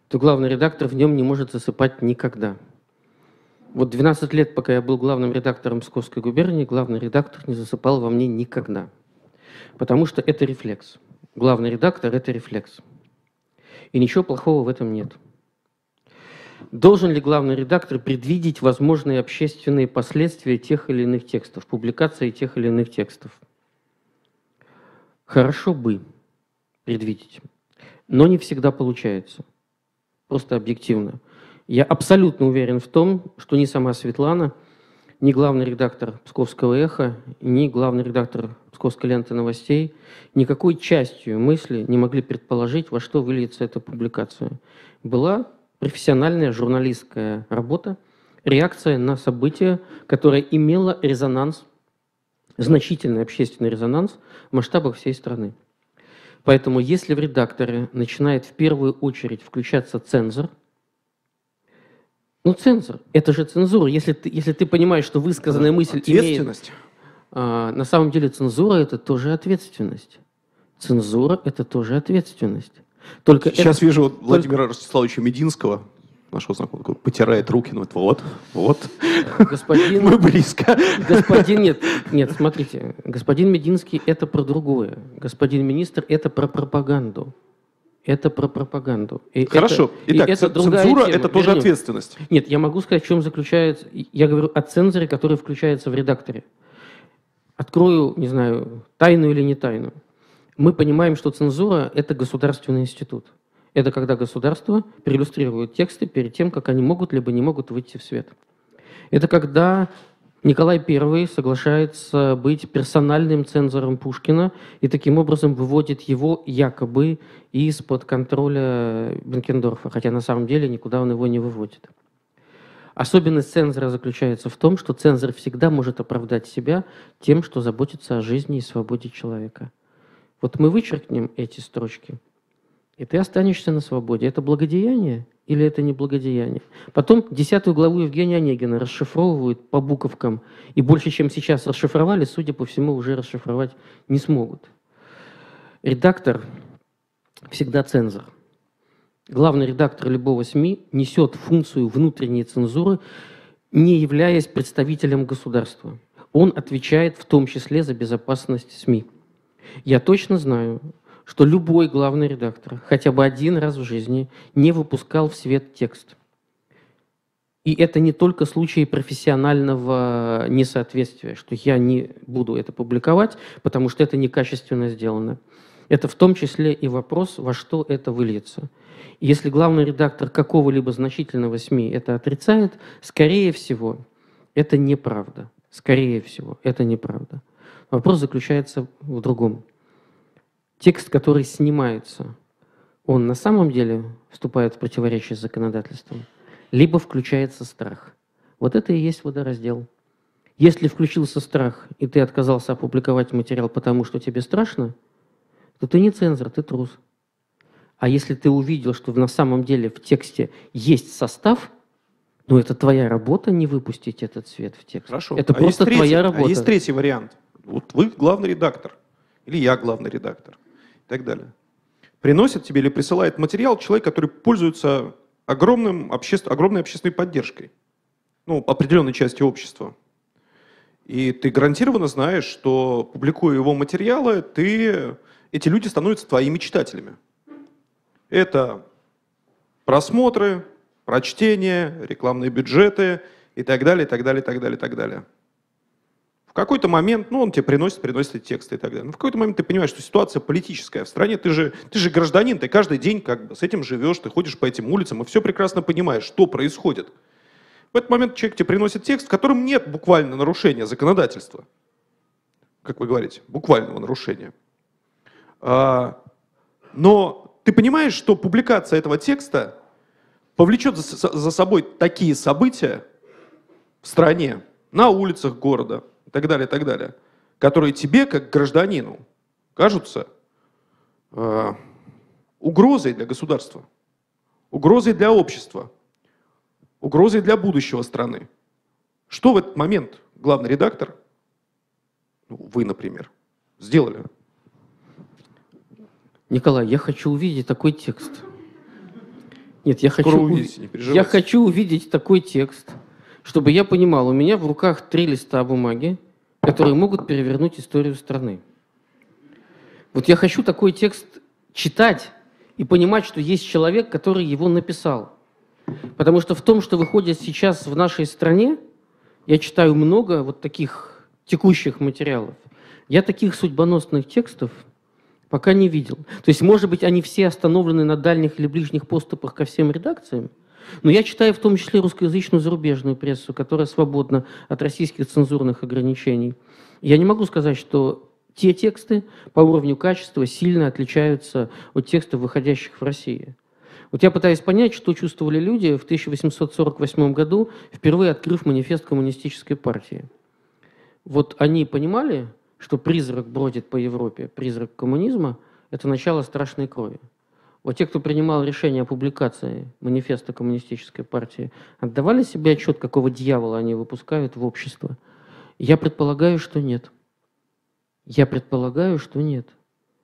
то главный редактор в нем не может засыпать никогда. Вот 12 лет, пока я был главным редактором Псковской губернии, главный редактор не засыпал во мне никогда. Потому что это рефлекс. Главный редактор – это рефлекс. И ничего плохого в этом нет. Должен ли главный редактор предвидеть возможные общественные последствия тех или иных текстов, публикации тех или иных текстов? Хорошо бы предвидеть, но не всегда получается. Просто объективно. Я абсолютно уверен в том, что ни сама Светлана, ни главный редактор Псковского эхо, ни главный редактор Псковской ленты новостей никакой частью мысли не могли предположить, во что выльется эта публикация. Была профессиональная журналистская работа, реакция на событие, которое имело резонанс, значительный общественный резонанс в масштабах всей страны. Поэтому если в редакторе начинает в первую очередь включаться цензор – ну, цензор. Это же цензура. Если ты, если ты понимаешь, что высказанная мысль Ответственность. имеет... А, на самом деле цензура – это тоже ответственность. Цензура – это тоже ответственность. Только Сейчас это, вижу вот Владимира только... Ростиславовича Мединского, нашего знакомого, потирает руки, ну вот, вот, господин, мы близко. Господин, нет, нет, смотрите, господин Мединский – это про другое. Господин министр – это про пропаганду. Это про пропаганду. И Хорошо. Это, Итак, и это цензура – это тоже Вернем. ответственность. Нет, я могу сказать, в чем заключается... Я говорю о цензоре, который включается в редакторе. Открою, не знаю, тайну или не тайну. Мы понимаем, что цензура – это государственный институт. Это когда государство проиллюстрирует тексты перед тем, как они могут либо не могут выйти в свет. Это когда Николай I соглашается быть персональным цензором Пушкина и таким образом выводит его якобы из-под контроля Бенкендорфа, хотя на самом деле никуда он его не выводит. Особенность цензора заключается в том, что цензор всегда может оправдать себя тем, что заботится о жизни и свободе человека. Вот мы вычеркнем эти строчки, и ты останешься на свободе. Это благодеяние или это не благодеяние? Потом десятую главу Евгения Онегина расшифровывают по буковкам, и больше, чем сейчас расшифровали, судя по всему, уже расшифровать не смогут. Редактор всегда цензор. Главный редактор любого СМИ несет функцию внутренней цензуры, не являясь представителем государства. Он отвечает в том числе за безопасность СМИ. Я точно знаю, что любой главный редактор хотя бы один раз в жизни не выпускал в свет текст. И это не только случаи профессионального несоответствия, что я не буду это публиковать, потому что это некачественно сделано. Это в том числе и вопрос, во что это выльется. Если главный редактор какого-либо значительного СМИ это отрицает, скорее всего, это неправда. Скорее всего, это неправда. Вопрос заключается в другом текст, который снимается, он на самом деле вступает в противоречие с законодательством, либо включается страх. Вот это и есть водораздел. Если включился страх, и ты отказался опубликовать материал, потому что тебе страшно, то ты не цензор, ты трус. А если ты увидел, что на самом деле в тексте есть состав, ну это твоя работа не выпустить этот цвет в текст. Хорошо. Это а просто третий, твоя работа. А есть третий вариант. Вот вы главный редактор. Или я главный редактор и так далее. Приносит тебе или присылает материал человек, который пользуется огромным обще... огромной общественной поддержкой, ну, определенной части общества. И ты гарантированно знаешь, что публикуя его материалы, ты... эти люди становятся твоими читателями. Это просмотры, прочтения, рекламные бюджеты и так далее, и так далее, и так далее, и так далее. В какой-то момент, ну, он тебе приносит, приносит эти тексты и так далее. Но в какой-то момент ты понимаешь, что ситуация политическая в стране, ты же, ты же гражданин, ты каждый день как бы с этим живешь, ты ходишь по этим улицам и все прекрасно понимаешь, что происходит. В этот момент человек тебе приносит текст, в котором нет буквально нарушения законодательства. Как вы говорите, буквального нарушения. А, но ты понимаешь, что публикация этого текста повлечет за, за собой такие события в стране, на улицах города, так далее, так далее, которые тебе, как гражданину, кажутся э, угрозой для государства, угрозой для общества, угрозой для будущего страны. Что в этот момент главный редактор, ну, вы, например, сделали? Николай, я хочу увидеть такой текст. Нет, я хочу, увидите, не я хочу увидеть такой текст, чтобы я понимал, у меня в руках три листа бумаги, которые могут перевернуть историю страны. Вот я хочу такой текст читать и понимать, что есть человек, который его написал. Потому что в том, что выходит сейчас в нашей стране, я читаю много вот таких текущих материалов. Я таких судьбоносных текстов пока не видел. То есть, может быть, они все остановлены на дальних или ближних поступах ко всем редакциям, но я читаю в том числе русскоязычную зарубежную прессу, которая свободна от российских цензурных ограничений. Я не могу сказать, что те тексты по уровню качества сильно отличаются от текстов, выходящих в России. Вот я пытаюсь понять, что чувствовали люди в 1848 году, впервые открыв манифест коммунистической партии. Вот они понимали, что призрак бродит по Европе, призрак коммунизма – это начало страшной крови. Вот те, кто принимал решение о публикации манифеста коммунистической партии, отдавали себе отчет, какого дьявола они выпускают в общество? Я предполагаю, что нет. Я предполагаю, что нет.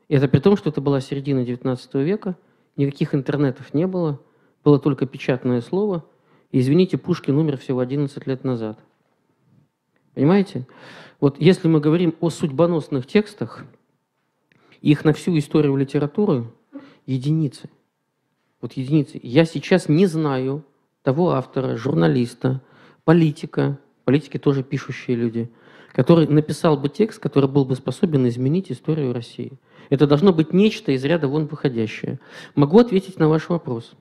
Это при том, что это была середина XIX века – Никаких интернетов не было, было только печатное слово. И, извините, Пушкин умер всего 11 лет назад. Понимаете? Вот если мы говорим о судьбоносных текстах, их на всю историю литературы единицы. Вот единицы. Я сейчас не знаю того автора, журналиста, политика, политики тоже пишущие люди, который написал бы текст, который был бы способен изменить историю России. Это должно быть нечто из ряда вон выходящее. Могу ответить на ваш вопрос.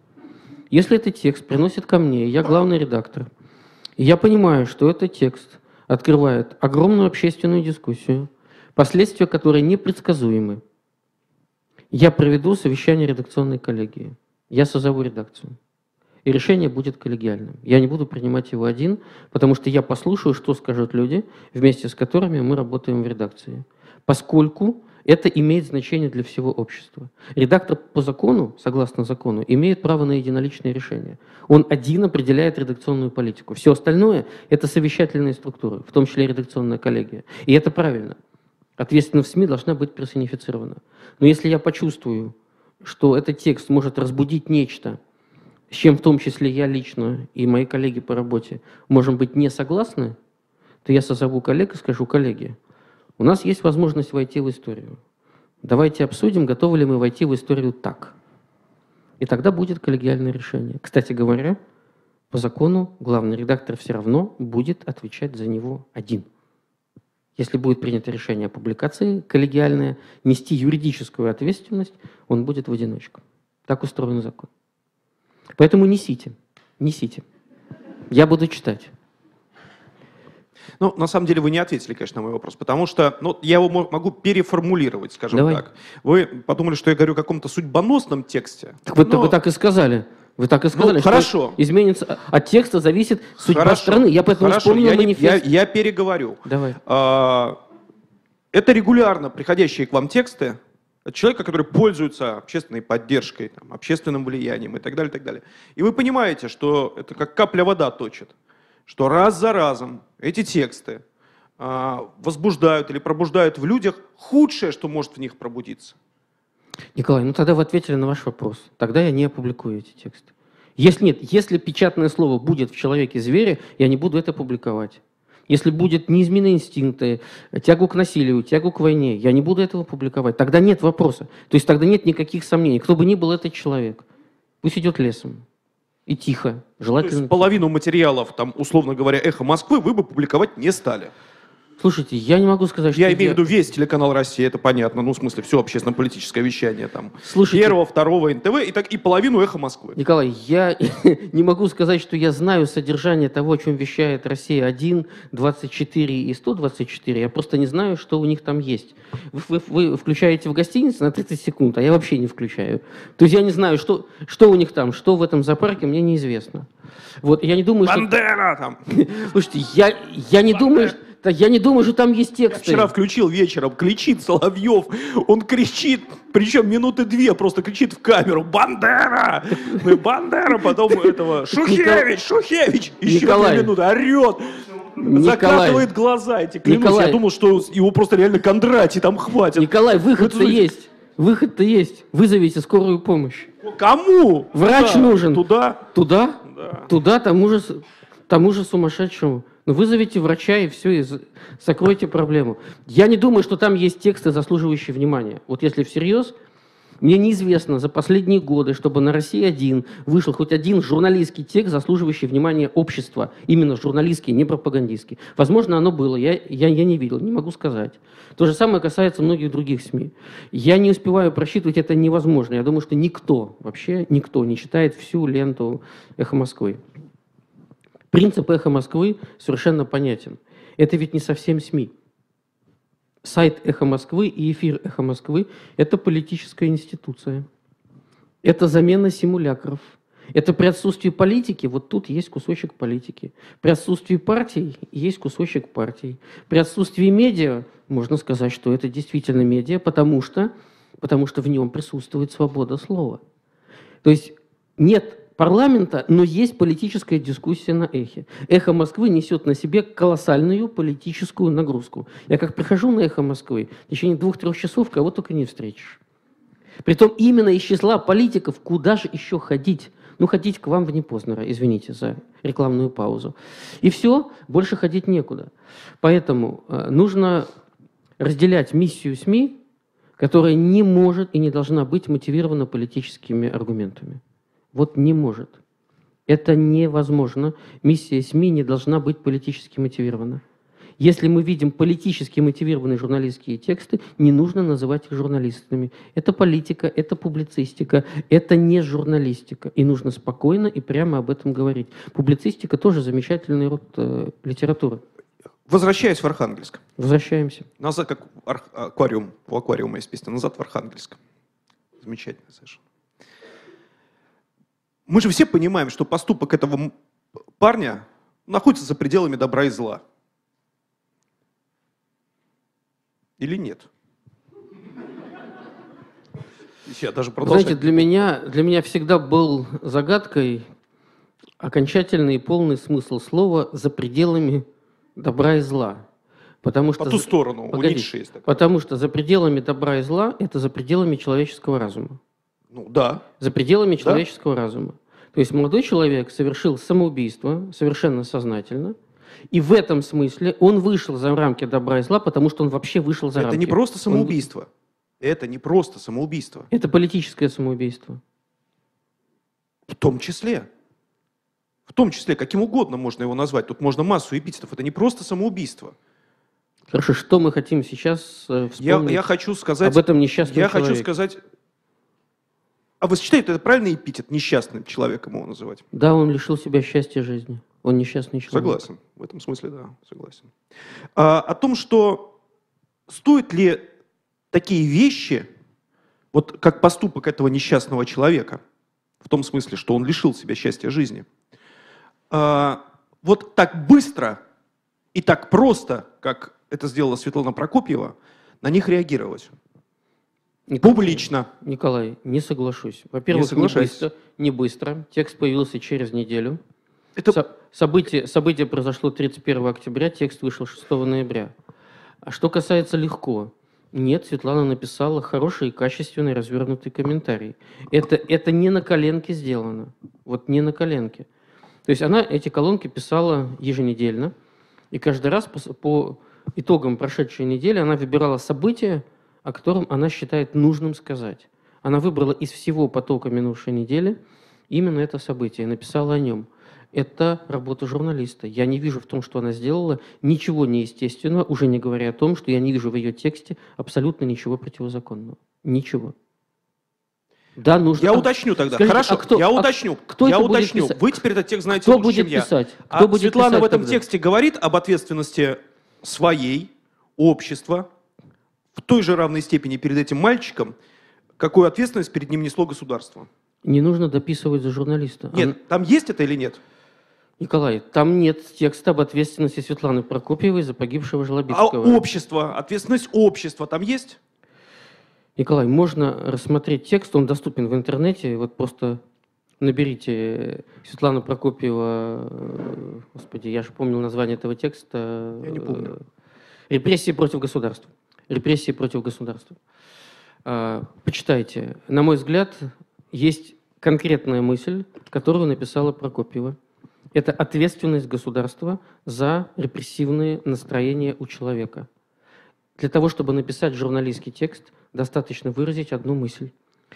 Если этот текст приносит ко мне, я главный редактор, и я понимаю, что этот текст открывает огромную общественную дискуссию, последствия которой непредсказуемы, я проведу совещание редакционной коллегии. Я созову редакцию. И решение будет коллегиальным. Я не буду принимать его один, потому что я послушаю, что скажут люди, вместе с которыми мы работаем в редакции. Поскольку это имеет значение для всего общества. Редактор по закону, согласно закону, имеет право на единоличное решение. Он один определяет редакционную политику. Все остальное – это совещательные структуры, в том числе редакционная коллегия. И это правильно. Ответственность в СМИ должна быть персонифицирована. Но если я почувствую, что этот текст может разбудить нечто, с чем в том числе я лично и мои коллеги по работе можем быть не согласны, то я созову коллег и скажу, коллеги, у нас есть возможность войти в историю. Давайте обсудим, готовы ли мы войти в историю так. И тогда будет коллегиальное решение. Кстати говоря, по закону главный редактор все равно будет отвечать за него один. Если будет принято решение о публикации коллегиальное, нести юридическую ответственность он будет в одиночку. Так устроен закон. Поэтому несите, несите. Я буду читать. Ну, на самом деле вы не ответили, конечно, на мой вопрос, потому что ну, я его могу переформулировать, скажем Давай. так. Вы подумали, что я говорю о каком-то судьбоносном тексте. Так вы, но... вы так и сказали. Вы так и сказали, ну, что хорошо. изменится от текста зависит судьба хорошо. страны. Я поэтому хорошо. вспомнил я, не, манифест. я, я переговорю. Давай. А, это регулярно приходящие к вам тексты от человека, который пользуется общественной поддержкой, там, общественным влиянием и так далее, и так далее. И вы понимаете, что это как капля вода точит, что раз за разом эти тексты а, возбуждают или пробуждают в людях худшее, что может в них пробудиться. Николай, ну тогда вы ответили на ваш вопрос. Тогда я не опубликую эти тексты. Если нет, если печатное слово будет в человеке звере, я не буду это публиковать. Если будет неизменные инстинкты, тягу к насилию, тягу к войне, я не буду этого публиковать. Тогда нет вопроса. То есть тогда нет никаких сомнений. Кто бы ни был этот человек, пусть идет лесом. И тихо. Желательно. То есть половину материалов, там, условно говоря, «Эхо Москвы» вы бы публиковать не стали. Слушайте, я не могу сказать, что... Я имею в виду весь телеканал России, это понятно. Ну, в смысле, все общественно-политическое вещание там. Слушайте, Первого, второго НТВ и, так, и половину «Эхо Москвы». Николай, я не могу сказать, что я знаю содержание того, о чем вещает Россия-1, 24 и 124. Я просто не знаю, что у них там есть. Вы, вы, вы включаете в гостинице на 30 секунд, а я вообще не включаю. То есть я не знаю, что, что у них там, что в этом зоопарке, мне неизвестно. Вот, я не думаю, Бандера что... там! Слушайте, я, я не думаю, что я не думаю, что там есть тексты. Я вчера включил вечером, кричит Соловьев, он кричит, причем минуты две просто кричит в камеру «Бандера!» Ну Бандера, потом этого «Шухевич! Шухевич!» Еще две минуты, орет. Николай. Закатывает глаза эти, клянусь. Николай. Я думал, что его просто реально Кондратий там хватит. Николай, выход-то есть. Выход-то есть. Вызовите скорую помощь. Кому? Врач Куда? нужен. Туда? Туда? Да. Туда, тому же, тому же сумасшедшему. Ну, вызовите врача и все, и закройте проблему. Я не думаю, что там есть тексты, заслуживающие внимания. Вот если всерьез, Мне неизвестно за последние годы, чтобы на России-1 вышел хоть один журналистский текст, заслуживающий внимания общества. Именно журналистский, не пропагандистский. Возможно, оно было, я, я, я не видел, не могу сказать. То же самое касается многих других СМИ. Я не успеваю просчитывать, это невозможно. Я думаю, что никто, вообще никто не читает всю ленту «Эхо Москвы». Принцип «Эхо Москвы» совершенно понятен. Это ведь не совсем СМИ сайт «Эхо Москвы» и эфир «Эхо Москвы» – это политическая институция. Это замена симулякров. Это при отсутствии политики, вот тут есть кусочек политики. При отсутствии партий есть кусочек партий. При отсутствии медиа можно сказать, что это действительно медиа, потому что, потому что в нем присутствует свобода слова. То есть нет парламента, но есть политическая дискуссия на эхе. Эхо Москвы несет на себе колоссальную политическую нагрузку. Я как прихожу на эхо Москвы, в течение двух-трех часов кого только не встретишь. Притом именно из числа политиков, куда же еще ходить? Ну, ходить к вам в Непознера, извините за рекламную паузу. И все, больше ходить некуда. Поэтому э, нужно разделять миссию СМИ, которая не может и не должна быть мотивирована политическими аргументами. Вот не может. Это невозможно. Миссия СМИ не должна быть политически мотивирована. Если мы видим политически мотивированные журналистские тексты, не нужно называть их журналистами. Это политика, это публицистика, это не журналистика. И нужно спокойно и прямо об этом говорить. Публицистика тоже замечательный род э, литературы. Возвращаясь в Архангельск. Возвращаемся. Назад, как аквариум, у аквариума есть песня, назад в Архангельск. Замечательно совершенно. Мы же все понимаем, что поступок этого парня находится за пределами добра и зла. Или нет? Я даже Знаете, для меня, для меня всегда был загадкой окончательный и полный смысл слова «за пределами добра и зла». Потому что, По ту сторону, погодите, у Ницше есть такое. Потому что за пределами добра и зла – это за пределами человеческого разума. Ну да. За пределами человеческого да? разума. То есть молодой человек совершил самоубийство совершенно сознательно, и в этом смысле он вышел за рамки добра и зла, потому что он вообще вышел за Это рамки. Это не просто самоубийство. Он... Это не просто самоубийство. Это политическое самоубийство. В том числе. В том числе, каким угодно можно его назвать. Тут можно массу эпитетов. Это не просто самоубийство. Хорошо, что мы хотим сейчас э, вспомнить я, я хочу сказать, об этом несчастном Я человеке? хочу сказать а вы считаете, это правильный эпитет, несчастным человеком его называть? Да, он лишил себя счастья жизни. Он несчастный человек. Согласен. В этом смысле, да, согласен. А, о том, что стоит ли такие вещи, вот как поступок этого несчастного человека, в том смысле, что он лишил себя счастья жизни, а, вот так быстро и так просто, как это сделала Светлана Прокопьева, на них реагировать. Публично. Николай, не соглашусь. Во-первых, не, не, быстро, не быстро. Текст появился через неделю. Это... Со- событие, событие произошло 31 октября, текст вышел 6 ноября. А что касается легко, нет, Светлана написала хороший и качественный развернутый комментарий. Это, это не на коленке сделано. Вот не на коленке. То есть она эти колонки писала еженедельно, и каждый раз по, по итогам прошедшей недели она выбирала события, о котором она считает нужным сказать. Она выбрала из всего потока минувшей недели именно это событие и написала о нем. Это работа журналиста. Я не вижу в том, что она сделала, ничего неестественного, уже не говоря о том, что я не вижу в ее тексте абсолютно ничего противозаконного. Ничего. Да, нужно. Я уточню тогда. Скажите, Хорошо, а кто, я а уточню. А кто я уточню. Писать? Вы теперь этот текст знаете кто лучше, будет чем писать? я. Кто а будет Светлана писать в этом тогда? тексте говорит об ответственности своей, общества, в той же равной степени перед этим мальчиком, какую ответственность перед ним несло государство. Не нужно дописывать за журналиста. Нет, а... там есть это или нет? Николай, там нет текста об ответственности Светланы Прокопьевой за погибшего Жлобицкого. А общество, ответственность общества там есть? Николай, можно рассмотреть текст, он доступен в интернете, вот просто наберите Светлана Прокопьева, э, господи, я же помнил название этого текста. Я не помню. Репрессии против государства репрессии против государства. А, почитайте. На мой взгляд, есть конкретная мысль, которую написала Прокопьева. Это ответственность государства за репрессивные настроения у человека. Для того, чтобы написать журналистский текст, достаточно выразить одну мысль.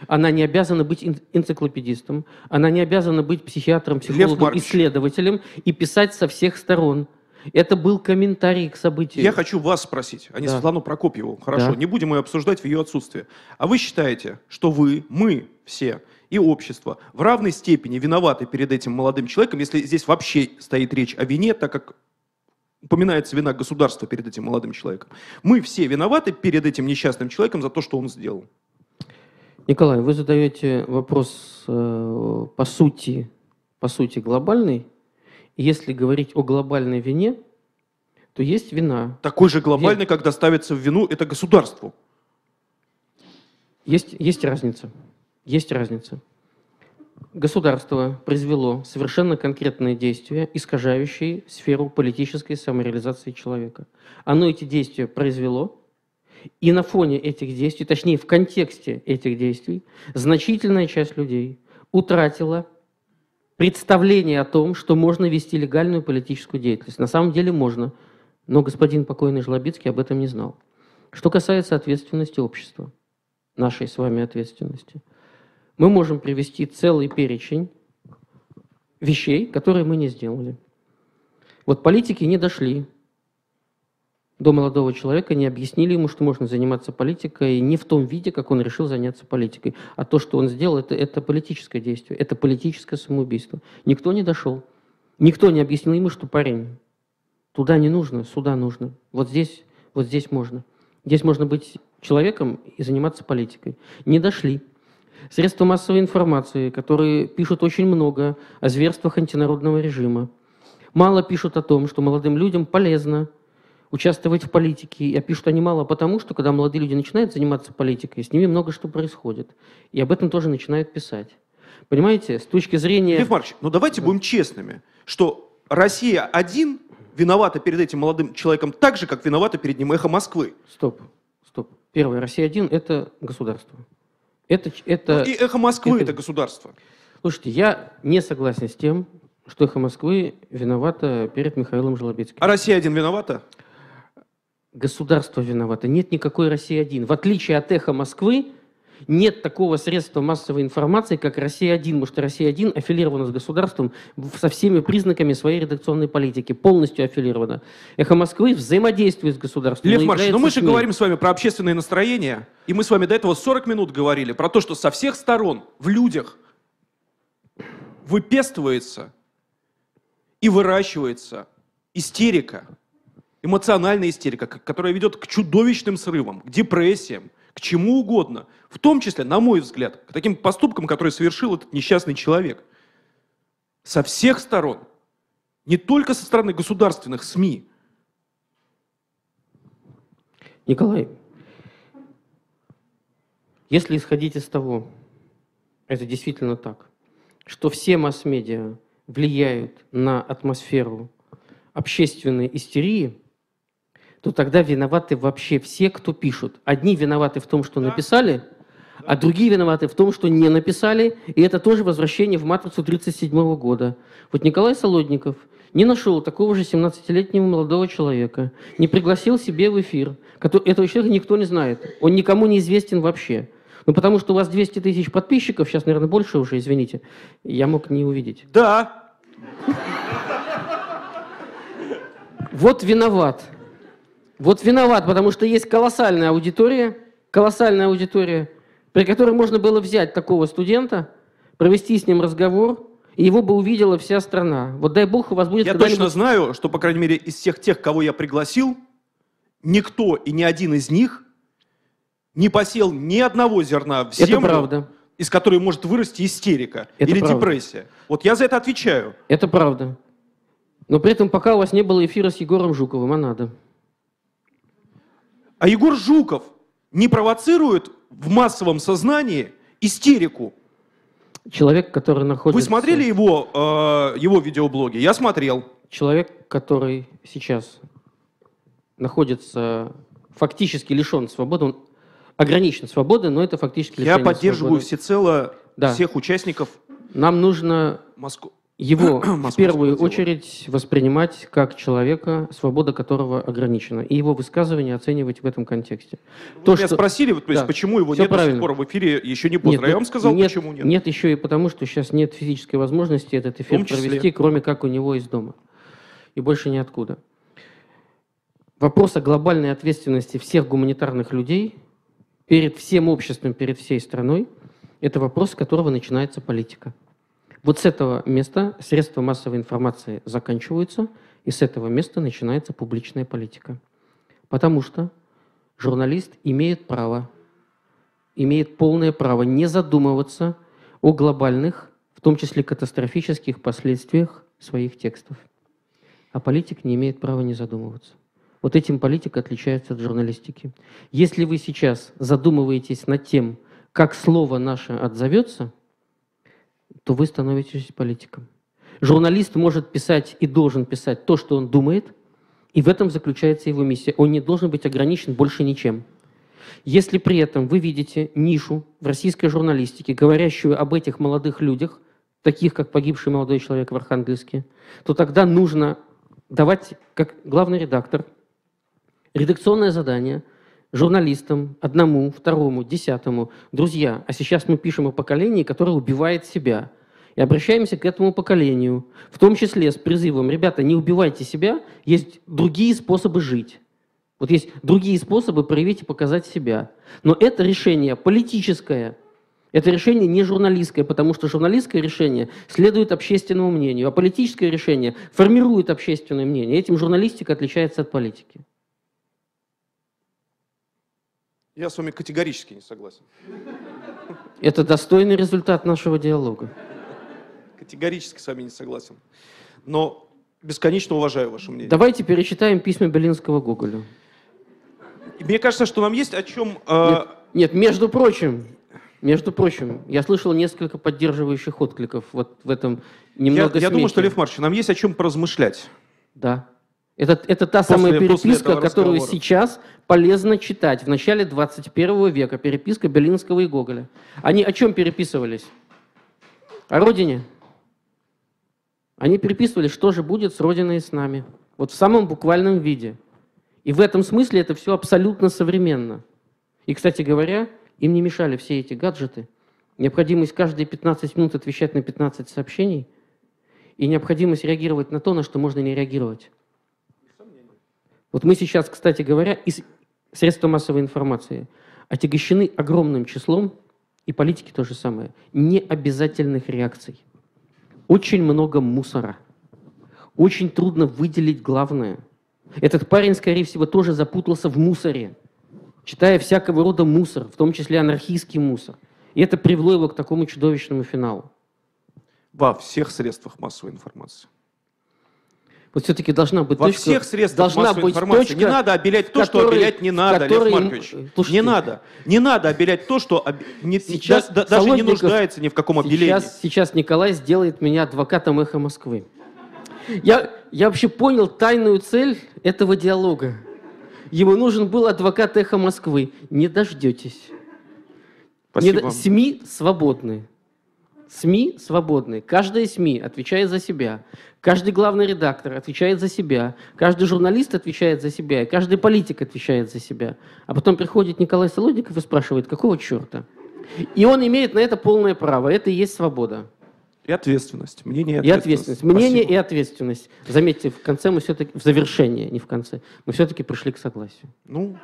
Она не обязана быть энциклопедистом, она не обязана быть психиатром, психологом, исследователем и писать со всех сторон. Это был комментарий к событию. Я хочу вас спросить, а не да. Светлану Прокопьеву. Хорошо, да. не будем ее обсуждать в ее отсутствие. А вы считаете, что вы, мы все и общество в равной степени виноваты перед этим молодым человеком, если здесь вообще стоит речь о вине, так как упоминается вина государства перед этим молодым человеком. Мы все виноваты перед этим несчастным человеком за то, что он сделал. Николай, вы задаете вопрос э, по сути, по сути глобальный. Если говорить о глобальной вине, то есть вина. Такой же глобальный, когда ставится в вину это государству. Есть, есть разница. Есть разница. Государство произвело совершенно конкретные действия, искажающие сферу политической самореализации человека. Оно эти действия произвело, и на фоне этих действий, точнее в контексте этих действий, значительная часть людей утратила представление о том, что можно вести легальную политическую деятельность. На самом деле можно, но господин покойный Жлобицкий об этом не знал. Что касается ответственности общества, нашей с вами ответственности – мы можем привести целый перечень вещей, которые мы не сделали. Вот политики не дошли до молодого человека, не объяснили ему, что можно заниматься политикой не в том виде, как он решил заняться политикой. А то, что он сделал, это, это политическое действие, это политическое самоубийство. Никто не дошел. Никто не объяснил ему, что парень, туда не нужно, сюда нужно. Вот здесь, вот здесь можно. Здесь можно быть человеком и заниматься политикой. Не дошли. Средства массовой информации, которые пишут очень много о зверствах антинародного режима. Мало пишут о том, что молодым людям полезно участвовать в политике. А пишут они мало потому, что когда молодые люди начинают заниматься политикой, с ними много что происходит. И об этом тоже начинают писать. Понимаете, с точки зрения... Лев Маркович, ну давайте будем честными, что Россия один виновата перед этим молодым человеком так же, как виновата перед ним эхо Москвы. Стоп, стоп. Первое, Россия один – это государство. Это, это, ну, и эхо Москвы это, это государство. Слушайте, я не согласен с тем, что эхо Москвы виновата перед Михаилом Жолобецким. А Россия один виновата? Государство виновато. Нет никакой России один. В отличие от эхо Москвы, нет такого средства массовой информации, как «Россия-1», потому что «Россия-1» аффилирована с государством со всеми признаками своей редакционной политики, полностью аффилирована. «Эхо Москвы» взаимодействует с государством. Лев Маркович, но мы же говорим с вами про общественное настроение, и мы с вами до этого 40 минут говорили про то, что со всех сторон в людях выпестывается и выращивается истерика, эмоциональная истерика, которая ведет к чудовищным срывам, к депрессиям, к чему угодно, в том числе, на мой взгляд, к таким поступкам, которые совершил этот несчастный человек. Со всех сторон, не только со стороны государственных СМИ. Николай, если исходить из того, это действительно так, что все масс-медиа влияют на атмосферу общественной истерии, то тогда виноваты вообще все, кто пишут. Одни виноваты в том, что написали, а другие виноваты в том, что не написали, и это тоже возвращение в матрицу 1937 года. Вот Николай Солодников не нашел такого же 17-летнего молодого человека, не пригласил себе в эфир. Этого человека никто не знает, он никому не известен вообще. Ну, потому что у вас 200 тысяч подписчиков, сейчас, наверное, больше уже, извините, я мог не увидеть. Да. Вот виноват. Вот виноват, потому что есть колоссальная аудитория, колоссальная аудитория, при которой можно было взять такого студента, провести с ним разговор, и его бы увидела вся страна. Вот дай бог у вас будет... Я точно знаю, что, по крайней мере, из всех тех, кого я пригласил, никто и ни один из них не посел ни одного зерна в землю, это правда. из которой может вырасти истерика это или правда. депрессия. Вот я за это отвечаю. Это правда. Но при этом пока у вас не было эфира с Егором Жуковым, а надо. А Егор Жуков не провоцирует в массовом сознании истерику. Человек, который находится... Вы смотрели его, э, его видеоблоги? Я смотрел. Человек, который сейчас находится фактически лишен свободы, он ограничен свободы, но это фактически Я поддерживаю свободы. всецело да. всех участников. Нам нужно Москву. Его в первую очередь воспринимать как человека, свобода которого ограничена, и его высказывания оценивать в этом контексте. Вы То, меня что... спросили, то есть, да, почему его нет правильно. до сих пор в эфире, еще не поздно. Нет, Я вам сказал, нет, почему нет. Нет еще и потому, что сейчас нет физической возможности этот эфир провести, кроме как у него из дома. И больше ниоткуда. Вопрос о глобальной ответственности всех гуманитарных людей перед всем обществом, перед всей страной, это вопрос, с которого начинается политика. Вот с этого места средства массовой информации заканчиваются, и с этого места начинается публичная политика. Потому что журналист имеет право, имеет полное право не задумываться о глобальных, в том числе катастрофических последствиях своих текстов. А политик не имеет права не задумываться. Вот этим политика отличается от журналистики. Если вы сейчас задумываетесь над тем, как слово наше отзовется – то вы становитесь политиком. Журналист может писать и должен писать то, что он думает, и в этом заключается его миссия. Он не должен быть ограничен больше ничем. Если при этом вы видите нишу в российской журналистике, говорящую об этих молодых людях, таких как погибший молодой человек в Архангельске, то тогда нужно давать, как главный редактор, редакционное задание журналистам, одному, второму, десятому, друзья, а сейчас мы пишем о поколении, которое убивает себя. И обращаемся к этому поколению, в том числе с призывом, ребята, не убивайте себя, есть другие способы жить. Вот есть другие способы проявить и показать себя. Но это решение политическое, это решение не журналистское, потому что журналистское решение следует общественному мнению, а политическое решение формирует общественное мнение. Этим журналистика отличается от политики. Я с вами категорически не согласен. Это достойный результат нашего диалога. Категорически с вами не согласен. Но бесконечно уважаю ваше мнение. Давайте перечитаем письма Белинского Гоголю. Мне кажется, что нам есть о чем... Э... Нет, нет, между прочим, между прочим, я слышал несколько поддерживающих откликов вот в этом немного Я, я думаю, что, Лев Маркович, нам есть о чем поразмышлять. Да. Это, это та после, самая переписка, которую сейчас полезно читать в начале 21 века. Переписка Белинского и Гоголя. Они о чем переписывались? О родине. Они переписывались, что же будет с Родиной и с нами. Вот в самом буквальном виде. И в этом смысле это все абсолютно современно. И, кстати говоря, им не мешали все эти гаджеты. Необходимость каждые 15 минут отвечать на 15 сообщений и необходимость реагировать на то, на что можно не реагировать. Вот мы сейчас, кстати говоря, из средства массовой информации отягощены огромным числом, и политики то же самое, необязательных реакций. Очень много мусора. Очень трудно выделить главное. Этот парень, скорее всего, тоже запутался в мусоре, читая всякого рода мусор, в том числе анархийский мусор. И это привело его к такому чудовищному финалу. Во всех средствах массовой информации вот все-таки должна быть Во точка. всех средствах должна быть информации. Точка, не надо обелять то, что обелять не надо, которой... Лев Маркович. Слушайте, не надо. Не надо обелять то, что об... не, сейчас да, даже не нуждается ни в каком обелении. Сейчас, сейчас Николай сделает меня адвокатом эхо Москвы. Я, я вообще понял тайную цель этого диалога. Ему нужен был адвокат эхо Москвы. Не дождетесь. Спасибо. Не, СМИ свободны. СМИ свободны. Каждая СМИ отвечает за себя. Каждый главный редактор отвечает за себя. Каждый журналист отвечает за себя. И каждый политик отвечает за себя. А потом приходит Николай Солодников и спрашивает, какого черта? И он имеет на это полное право. Это и есть свобода. И ответственность. Мнение и ответственность. И ответственность. Мнение и ответственность. Заметьте, в конце мы все-таки, в завершении, не в конце, мы все-таки пришли к согласию. Ну,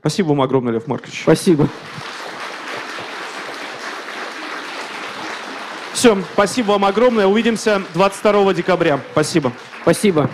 спасибо вам огромное, Лев Маркович. Спасибо. Все, спасибо вам огромное. Увидимся 22 декабря. Спасибо. Спасибо.